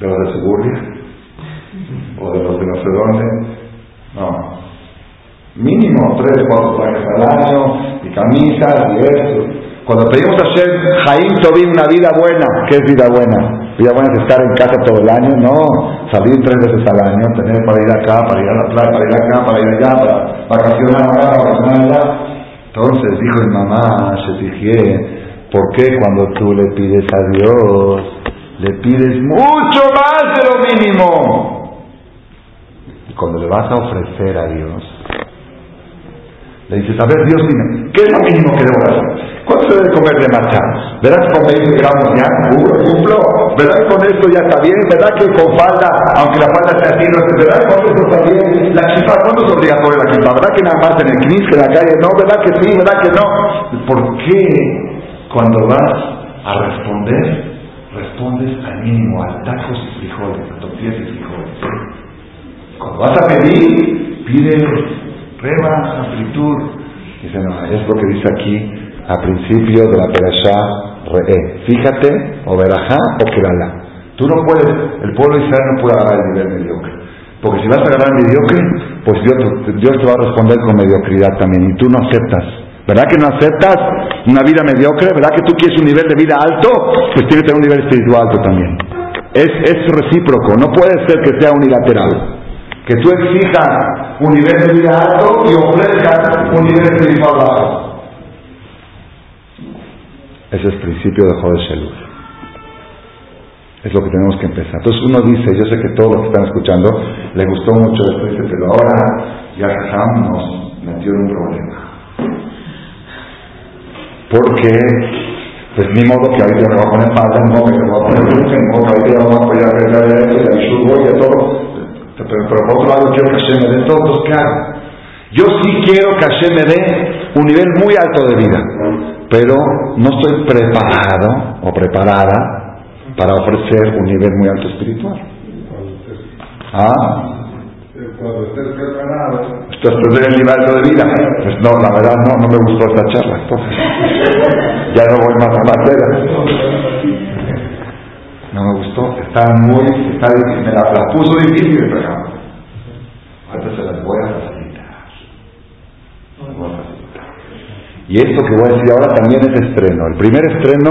¿De los de Suburbia? ¿O de los de no sé dónde? No mínimo tres, cuatro trajes al año, y camisas, y eso. Cuando pedimos a Shem, Jaim Tobin, una vida buena, ¿qué es vida buena? Vida buena es estar en casa todo el año, no, salir tres veces al año, tener para ir acá, para ir a la playa, para ir acá, para ir allá, para vacacionar acá, vacacionar. Entonces dijo mi mamá, se dije, ¿por qué cuando tú le pides a Dios, le pides mucho más de lo mínimo? Y cuando le vas a ofrecer a Dios, le dices, a ver, Dios, dime, ¿qué es lo mínimo que debo hacer? ¿Cuánto se debe comer de marcha? ¿Verdad que con 20 gramos ya cumplo? ¿Verdad que con esto ya está bien? ¿Verdad que con falda, aunque la falda sea así, no es verdad que con esto está bien? La chifa, ¿cuándo es obligatoria la chifa? ¿Verdad que nada más en el que en la calle? No, ¿verdad que sí? ¿Verdad que no? ¿Por qué cuando vas a responder, respondes al mínimo, a tacos y frijoles, a tortillas y frijoles? Cuando vas a pedir, pide Reba, amplitud. Dice, no, es lo que dice aquí, a principio de la Perashá Re'e. Fíjate, o Berajá o Kerala. Tú no puedes, el pueblo de Israel no puede agarrar el nivel mediocre. Porque si vas a agarrar mediocre, pues Dios, Dios te va a responder con mediocridad también. Y tú no aceptas. ¿Verdad que no aceptas una vida mediocre? ¿Verdad que tú quieres un nivel de vida alto? Pues tienes que tener un nivel espiritual alto también. Es, es recíproco, no puede ser que sea unilateral que tú exijas un nivel de vida alto y ofrezcas un nivel espiritual bajo. Ese es el principio de Joder Sheluf. Es lo que tenemos que empezar. Entonces uno dice, yo sé que todos los que están escuchando le gustó mucho esto, pero ahora ya nos metió en un problema. Porque, pues ni modo que ahorita me va a poner falta, ni modo que me va a poner lucha, ni modo que ahorita vamos a apoyar a esto, y a y a todo. Pero, por otro lado quiero que Hashem me dé todo, ¿qué hago? Yo sí quiero que Hashem me dé un nivel muy alto de vida, pero no estoy preparado o preparada para ofrecer un nivel muy alto espiritual. Ah, cuando estés preparado. Esto es el nivel alto de vida. Pues no, la verdad no, no me gustó esta charla. Entonces, [LAUGHS] ya no voy más a la tela. No me gustó, está muy, está difícil, me la, puso difícil, pero ahorita se las voy. Voy a facilitar. Y esto que voy a decir ahora también es estreno. El primer estreno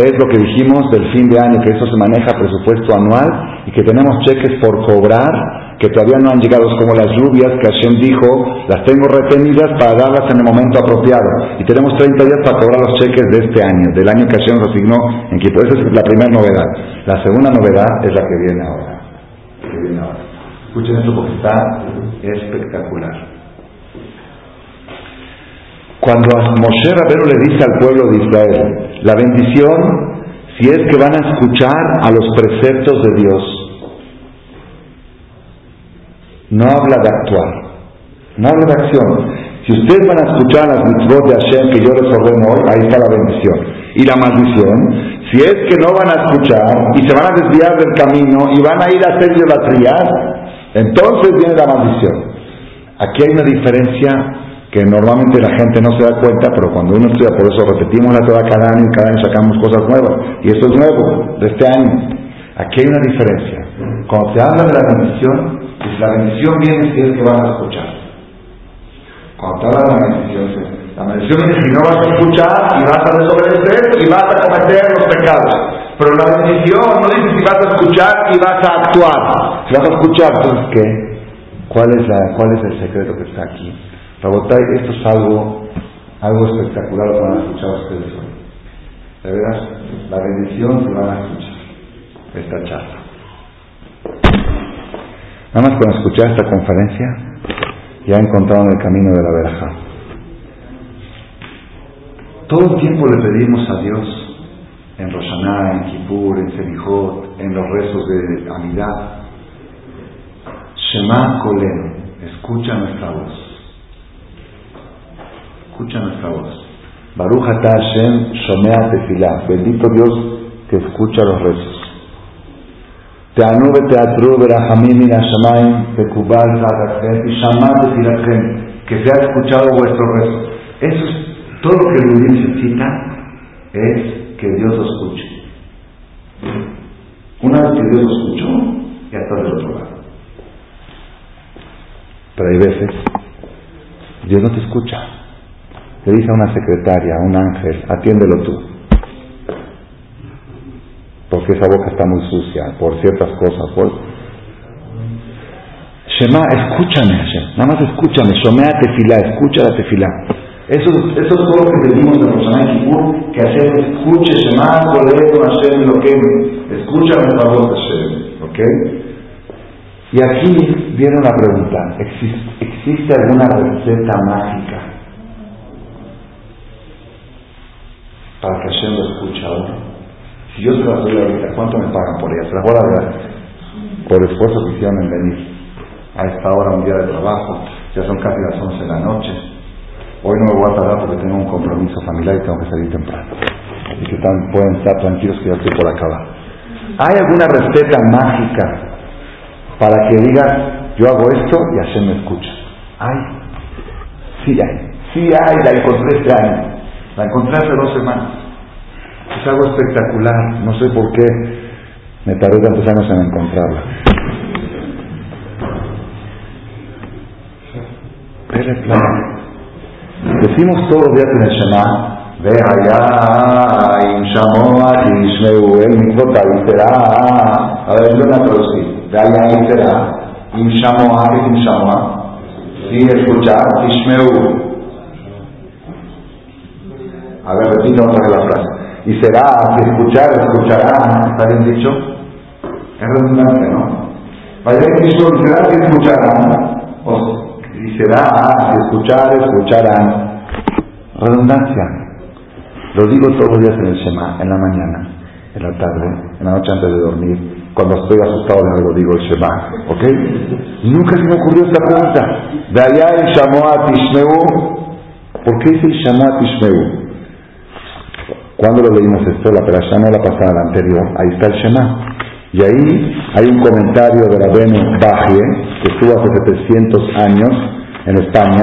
es lo que dijimos del fin de año, que eso se maneja presupuesto anual y que tenemos cheques por cobrar que todavía no han llegado, como las lluvias que Hashem dijo, las tengo retenidas para darlas en el momento apropiado. Y tenemos 30 días para cobrar los cheques de este año, del año que Hashem nos asignó en Kipur. Esa es la primera novedad. La segunda novedad es la que viene ahora. Que viene ahora. Escuchen esto porque está espectacular. Cuando Moshe Rabero le dice al pueblo de Israel, la bendición, si es que van a escuchar a los preceptos de Dios, no habla de actuar, no habla de acción. Si ustedes van a escuchar las mitzvot de Hashem que yo les ordeno hoy, ahí está la bendición. Y la maldición, si es que no van a escuchar y se van a desviar del camino y van a ir a hacer idolatrías, entonces viene la maldición. Aquí hay una diferencia que normalmente la gente no se da cuenta, pero cuando uno estudia, por eso repetimos la toda cada año y cada año sacamos cosas nuevas. Y esto es nuevo, de este año. Aquí hay una diferencia. Cuando se habla de la bendición, pues la bendición viene si es que vas a escuchar. Cuando te habla de la bendición, la bendición es si no vas a escuchar y vas a desobedecer y vas a cometer los pecados. Pero la bendición no dice si vas a escuchar y vas a actuar. Si vas a escuchar, entonces ¿qué? ¿Cuál es, la, cuál es el secreto que está aquí? Rabotay, esto es algo, algo espectacular lo van a escuchar ustedes hoy. De veras, la bendición que van a escuchar esta charla. Nada más con escuchar esta conferencia, ya encontraron el camino de la verja. Todo el tiempo le pedimos a Dios, en Roshaná, en Kippur, en Selijot, en los rezos de Amidad, Shema Kolem, escucha nuestra voz escucha nuestra voz. Baruch Hashem Shomea Tefilá. Bendito Dios que escucha los rezos. Min hashamayim tekubal zadatchem y shamá tefilatchem. Que sea escuchado vuestro rezo. Eso es todo lo que el necesita es que Dios lo escuche. Una vez que Dios lo escuchó, ya está del otro lado. Pero hay veces Dios no te escucha le dice a una secretaria, a un ángel, atiéndelo tú. Porque esa boca está muy sucia, por ciertas cosas. Shema, escúchame, Nada más escúchame. Shomea tefilá, escucha la tefilá. Eso, eso es todo lo que pedimos de Roshaná Kippur, que Hashem escuche Shema, con Hashem lo que escucha nuestra voz Hashem, ¿ok? Y aquí viene una pregunta, ¿existe alguna receta mágica para que Hashem lo escuche ahora. Si yo se las doy ahorita, ¿cuánto me pagan por ella? Se las voy a dar por el esfuerzo que hicieron en venir a esta hora, un día de trabajo. Ya son casi las 11 de la noche. Hoy no me voy a tardar porque tengo un compromiso familiar y tengo que salir temprano. Así que pueden estar tranquilos que ya estoy por acabar. ¿Hay alguna receta mágica para que digas, yo hago esto y Hashem me escucha? Hay. Sí hay. Sí hay, la encontré este año. La encontré hace dos semanas. Es algo espectacular. No sé por qué me tardé tantos años en encontrarla. Decimos todos los días en el Shema, ve allá, Inshamoa, Ishmeu, el mismo será. A ver, yo la traducí. Ve allá, será. Inshamoa, Inshamoa. Sí, escuchar, Ishmeu. A ver, repito otra vez la frase. Y será, si escuchar, escucharán. ¿Está bien dicho? Es redundante, ¿no? Vaya que será, si escucharán. O, y será, si escuchar, escucharán. Redundancia. Lo digo todos los días en el Shema, en la mañana, en la tarde, en la noche antes de dormir. Cuando estoy asustado de algo digo el Shema, ¿ok? nunca se me ocurrió esta pregunta. De allá el Shamoa Tishmeu. ¿Por qué dice el Shamoa Tishmeu? Cuando lo leímos esto? La perashá no la pasada, la anterior. Ahí está el Shema. Y ahí hay un comentario de la Bene Bajie, que estuvo hace 700 años en España,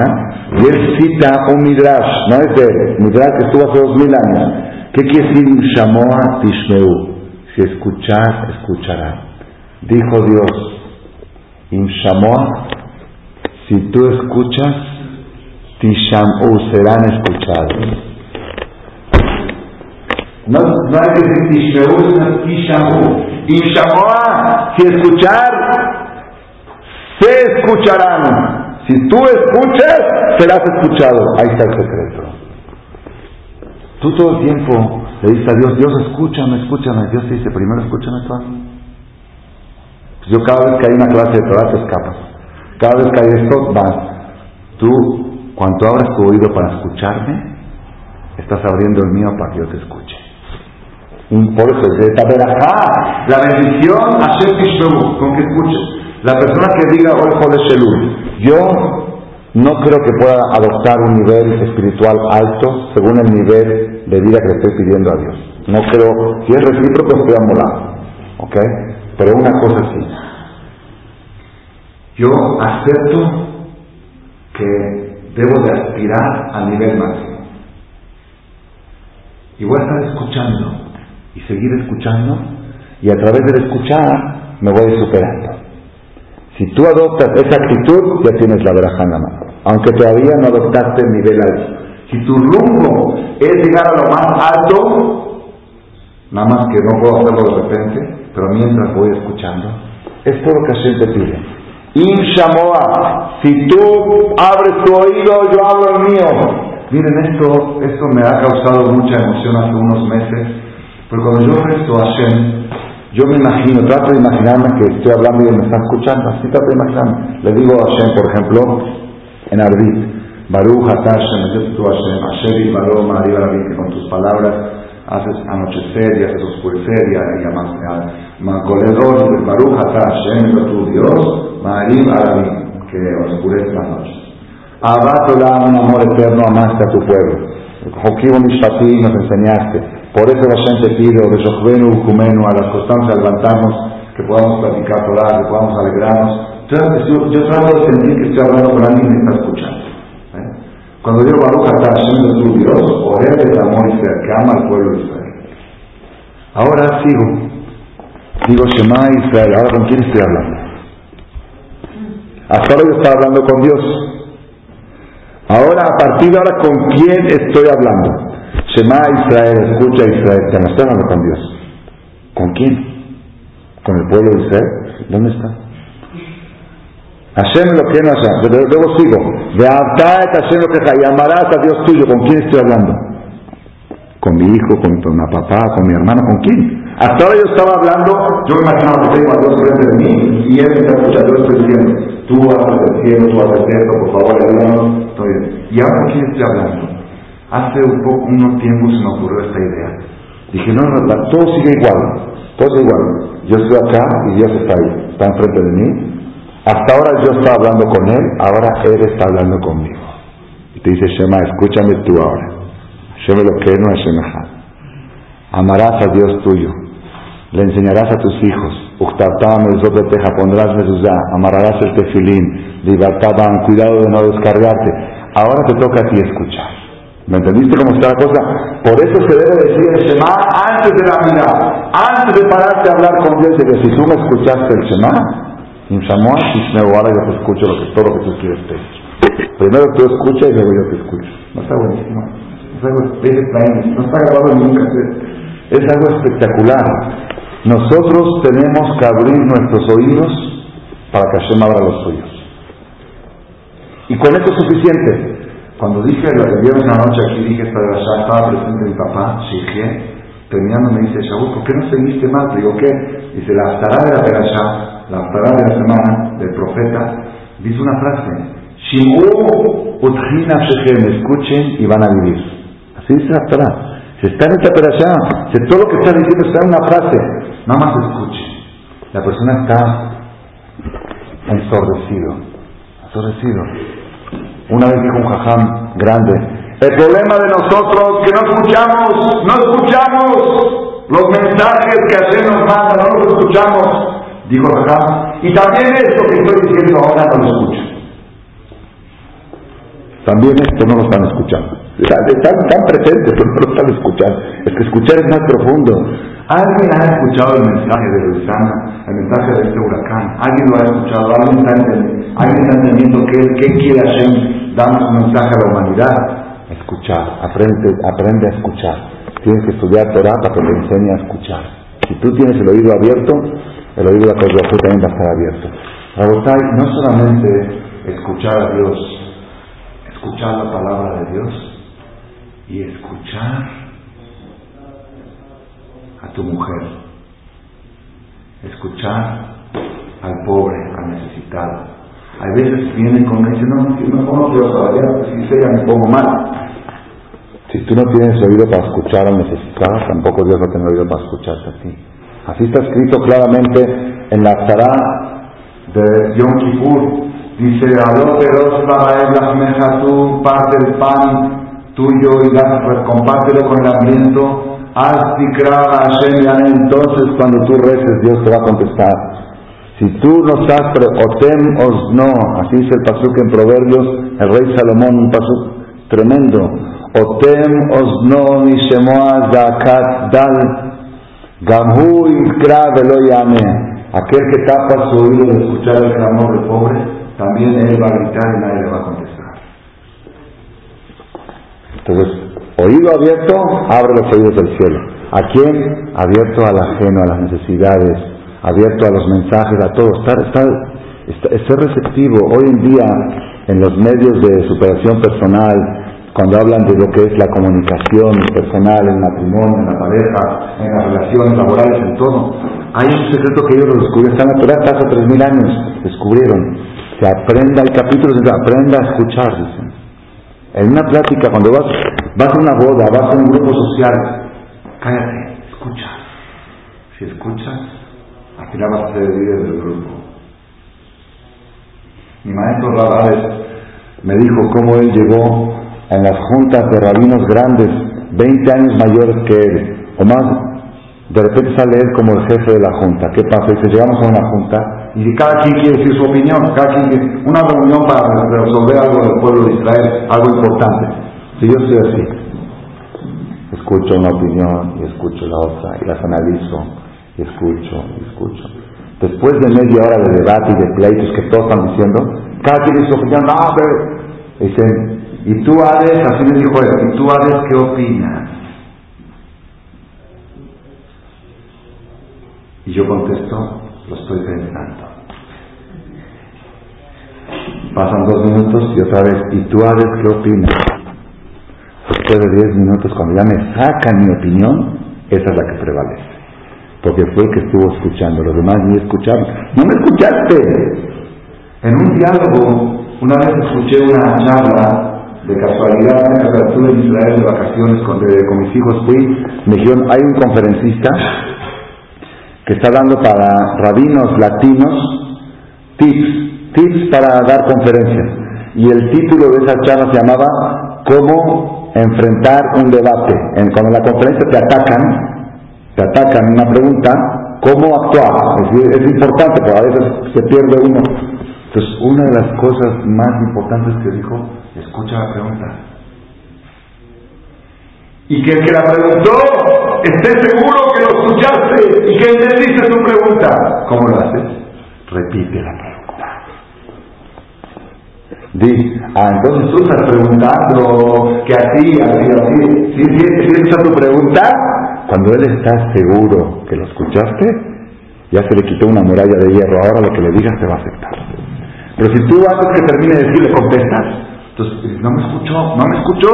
y él cita un Midrash, no es de él, Midrash que estuvo hace 2000 años. ¿Qué quiere decir Shamoa Tishmeu? Si escuchar, escuchará. Dijo Dios, Shamoa, si tú escuchas, Tishamu serán escuchados. No, no hay que decir Tishmeu, sino Tishamu. Inshamoa, si escuchar, se escucharán. Si tú escuchas, serás escuchado. Ahí está el secreto. Tú todo el tiempo le dices a Dios, Dios escúchame, escúchame. Dios te dice, primero escúchame tú pues yo cada vez que hay una clase de Torah te escapas. Cada vez que hay esto, vas. Tú, cuando abres tu oído para escucharme, estás abriendo el mío para que yo te escuche. Por eso, de Taberajá, la bendición, Hashem Tishmeu, con que escuches. La persona que diga hoy Jode Shelul, yo no creo que pueda adoptar un nivel espiritual alto según el nivel de vida que le estoy pidiendo a Dios. No creo, si es recíproco estoy amolado, ¿ok? Pero una cosa sí, yo acepto que debo de aspirar al nivel máximo. Y voy a estar escuchando y seguir escuchando y a través del escuchar me voy superando. Si tú adoptas esa actitud, ya tienes la veraja en la mano, aunque todavía no adoptaste el nivel alto. Si tu rumbo es llegar a lo más alto, nada más que no puedo hacerlo de repente, pero mientras voy escuchando, es todo lo que Hashem te pide. Inshamoa, si tú abres tu oído, yo hablo el mío. Miren, esto, esto me ha causado mucha emoción hace unos meses pero cuando yo rezo a Hashem, yo me imagino, trato de imaginarme que estoy hablando y me está escuchando, así trato de imaginarme. Le digo a Hashem, por ejemplo, en Ardit, Baruch Hashem, tú Hashem, Hashem Baruch María que con tus palabras haces anochecer y haces oscurecer y además Macoledor, Baruch Hashem, tu Dios, María Arabí, que oscurece las noches. Abatola, un amor eterno, amaste a tu pueblo. Joquín Mishpati nos enseñaste. Por eso la gente pide, de Shochvenu Ukumenu, a las constancias levantarnos, que podamos platicar Torah, que podamos alegrarnos. Yo, yo trato de sentir que estoy hablando con alguien que está escuchando. ¿eh? Cuando digo Baruch Atah Hashem tu Dios, Orel es amor Israel, que ama al pueblo de Israel. Ahora sigo. Digo Shema Israel, ahora con quién estoy hablando. Hasta ahora yo estaba hablando con Dios. Ahora, a partir de ahora, ¿con quién estoy hablando? Shema Israel, escucha Israel, te no hablando con Dios. ¿Con quién? ¿Con el pueblo de Israel? ¿Dónde está? Hashem lo que no Hashem. Luego sigo. De Hashem lo que y amarás a Dios tuyo. ¿Con quién estoy hablando? Con mi hijo, con mi papá, con mi hermano, ¿con quién? Hasta ahora yo estaba hablando, yo me imaginaba que tengo a Dios frente de mí y él me está escuchando, yo estoy diciendo, tú haces el cielo, tú haces esto, por favor, ayúdanos. Estoy ¿Y ahora quién estoy hablando? Hace un poco, unos tiempos se me ocurrió esta idea. Dije, no, no, todo sigue igual, todo sigue igual. Yo estoy acá y Dios está ahí, está enfrente de mí. Hasta ahora yo estaba hablando con Él, ahora Él está hablando conmigo. Y te dice, Shema, escúchame tú ahora. Shema lo que no es Shema. Amarás a Dios tuyo. Le enseñarás a tus hijos. teja, pondrás mezuzá. Amarrarás el tefilín. Libertaban, cuidado de no descargarte. Ahora te toca a ti escuchar. ¿Me entendiste cómo está la cosa? Por eso se debe decir el Shema antes de la mirada, antes de pararte a hablar con Dios, de que si tú me escuchaste el Shema, ahora yo te escucho lo que, todo lo que tú quieres Primero tú escuchas y luego yo te escucho. No está buenísimo. Es algo, no está grabado nunca. Es algo espectacular. Nosotros tenemos que abrir nuestros oídos para que Hashem abra los suyos. Y con esto es suficiente. Cuando dije, lo que vieron la noche aquí, dije esta de la estaba presente mi papá, Shigé, terminando me dice, Shaul, ¿por qué no seguiste más? Le digo, ¿qué? Dice, la Aftará de la Perashá, la Aftará de la semana del profeta, dice una frase, Shim'u utjina shechem, escuchen y van a vivir. Así dice la Aftará. Se está en esta Perashá, si todo lo que está diciendo está en una frase, nada más escuchen. La persona está ensordecido, ensordecido. Una vez dijo un jajam grande, el problema de nosotros que no escuchamos, no escuchamos los mensajes que Hashem nos manda, no los escuchamos, dijo jajam. Y también esto que estoy diciendo ahora no lo escucho. También esto no lo están escuchando. Están tan presentes, pero no lo están escuchando. Es que escuchar es más profundo. ¿Alguien ha escuchado el mensaje de Luisana, el mensaje de este huracán? ¿Alguien lo ha escuchado? ¿Alguien está entendiendo, ¿alguien está entendiendo qué, qué quiere Hashem damos un mensaje a la humanidad, escuchar, aprende, aprende a escuchar. Tienes que estudiar Torah para que te enseñe a escuchar. Si tú tienes el oído abierto, el oído de la Torah también va a estar abierto. Rabotai, no solamente escuchar a Dios, escuchar la palabra de Dios y escuchar a tu mujer, escuchar al pobre, al necesitado, hay veces vienen con dicen, no, no, no, no quiero saber, si sea me pongo mal. Si tú no tienes oído para escuchar al necesitado, tampoco Dios no tiene oído para escucharte a ti. Así está escrito claramente en la Tará de Yom Kippur. Dice, Aló feroz la tú parte el pan tuyo y pues, compártelo con el hambriento. Entonces cuando tú reces Dios te va a contestar. Si tú no estás, otem os no, así dice el pasuk en Proverbios, el rey Salomón, un pasuk tremendo. Otem os no mishemoa zakat dal, gamhu iskra velo yame. Aquel que tapa su oído de escuchar el clamor del pobre, también él va a gritar y nadie le va a contestar. Entonces, oído abierto, abre los oídos del cielo. ¿A quién? Abierto al ajeno, a las necesidades, abierto a los mensajes, a todo, estar, estar, ser receptivo. Hoy en día, en los medios de superación personal, cuando hablan de lo que es la comunicación personal, el matrimonio, en la pareja, en las relaciones laborales, en todo, hay un secreto que ellos lo descubrieron, están en la hace tres mil años, descubrieron. Se aprenda, el capítulo se aprenda a escuchar, dicen. En una plática, cuando vas, vas a una boda, vas a un grupo social, cállate, escucha. Si escuchas, al final vas a ser líder del grupo. Mi maestro Rabales me dijo cómo él llegó en las juntas de rabinos grandes, 20 años mayores que él, o más, de repente sale él como el jefe de la junta. ¿Qué pasa? Dice, llegamos a una junta y cada quien quiere decir su opinión, cada quien quiere, una reunión para resolver algo del pueblo de Israel, algo importante. Si yo estoy así, escucho una opinión y escucho la otra y las analizo escucho, escucho. Después de media hora de debate y de pleitos que todos están diciendo, cada quien su opinión, no, pero... Dicen, ¿y tú, Alex? Así me dijo él, ¿y tú, Alex, qué opinas? Y yo contesto, lo estoy pensando. Pasan dos minutos y otra vez, ¿y tú, Alex, qué opinas? Después de diez minutos, cuando ya me sacan mi opinión, esa es la que prevalece porque fue el que estuvo escuchando, los demás ni escucharon. No me escuchaste. En un diálogo, una vez escuché una charla de casualidad, estuve en Israel de vacaciones con, mis hijos, fui, me dijeron, hay un conferencista que está dando para rabinos latinos tips, tips para dar conferencias. Y el título de esa charla se llamaba ¿Cómo enfrentar un debate? En, cuando en la conferencia te atacan, te atacan una pregunta, ¿cómo actuar? Es, es importante, pero a veces se pierde uno. Entonces, una de las cosas más importantes que dijo, escucha la pregunta. Y que el que la preguntó esté seguro que lo escuchaste y que entendiste tu pregunta. ¿Cómo lo haces? Repite la pregunta. Di, ah, entonces tú estás preguntando que a ti, a ti, a ti. Si ¿Sí, tu pregunta, cuando él está seguro que lo escuchaste, ya se le quitó una muralla de hierro. Ahora lo que le digas te va a aceptar. Pero si tú antes que termine de decir le contestas, entonces no me escuchó, no me escuchó.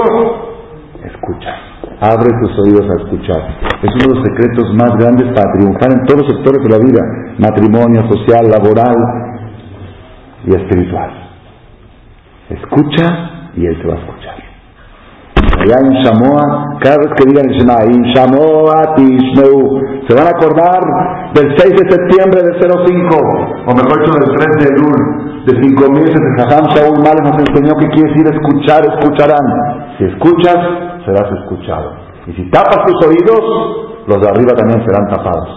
Escucha. Abre tus oídos a escuchar. Es uno de los secretos más grandes para triunfar en todos los sectores de la vida. Matrimonio, social, laboral y espiritual. Escucha y Él te va a escuchar. Allá en Shamoa, cada vez que digan Shema, en Shamoa Tishmeu, se van a acordar del 6 de septiembre del 05, o mejor dicho, del 3 de Elul, de 5 meses de Jajam Shaul Males nos enseñó que quiere decir escuchar, escucharán. Si escuchas, serás escuchado. Y si tapas tus oídos, los de arriba también serán tapados.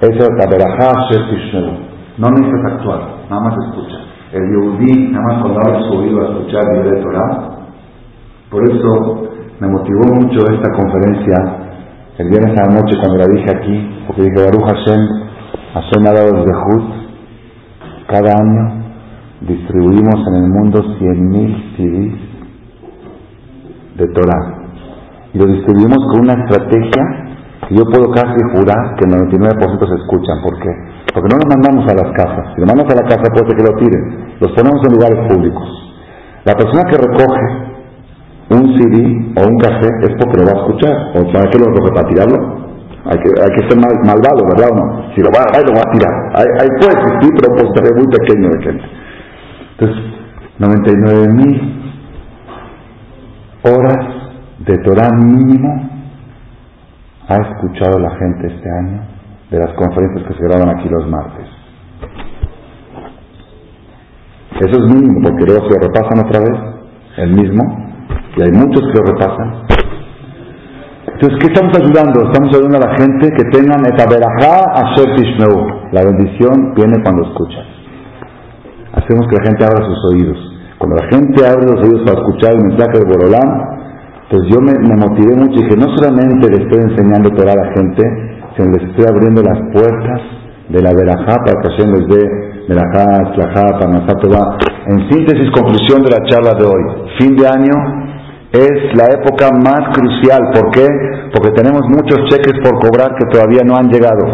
Eso es la verajá No necesitas actuar, nada más escucha. El Yehudí, nada más cuando abre su oído a escuchar el Torah, por eso me motivó mucho esta conferencia el viernes a la noche cuando la dije aquí, porque dije, Baruch Hashem, Hashem ha dado el Zehut, cada año distribuimos en el mundo 100.000 CDs de Torah. Y lo distribuimos con una estrategia que yo puedo casi jurar que el 99% se escuchan. ¿Por qué? Porque no los mandamos a las casas. Si los mandamos a la casa puede que lo tiren. Los ponemos en lugares públicos. La persona que recoge un CD o un café es porque lo va a escuchar. ¿O para qué lo recoge? ¿Para tirarlo? Hay que, ser mal, malvado, ¿verdad o no? Si lo va a lo va a tirar. Hay, hay puede existir, pero pues muy pequeño de gente. Entonces, 99 mil horas de Torah mínimo ha escuchado la gente este año de las conferencias que se graban aquí los martes. Eso es mínimo, porque luego se repasan otra vez, el mismo, y hay muchos que lo repasan. Entonces, ¿qué estamos ayudando? Estamos ayudando a la gente que tengan etaberajá a tishmeu. La bendición viene cuando escuchas. Hacemos que la gente abra sus oídos. Cuando la gente abre los oídos para escuchar el mensaje de Borolán, pues yo me, motivé mucho y dije, no solamente le estoy enseñando toda a la gente, sino le estoy abriendo las puertas de la verajá para que Hashem les dé verajá, panasá, En síntesis, conclusión de la charla de hoy. Fin de año, es la época más crucial. ¿Por qué? Porque tenemos muchos cheques por cobrar que todavía no han llegado.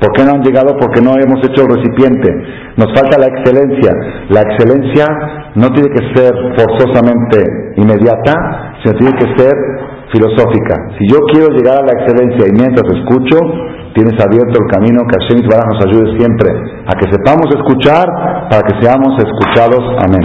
¿Por qué no han llegado? Porque no hemos hecho el recipiente. Nos falta la excelencia. La excelencia no tiene que ser forzosamente inmediata, sino tiene que ser filosófica. Si yo quiero llegar a la excelencia y mientras escucho, tienes abierto el camino que Hashem Baraj nos ayude siempre a que sepamos escuchar para que seamos escuchados. Amén.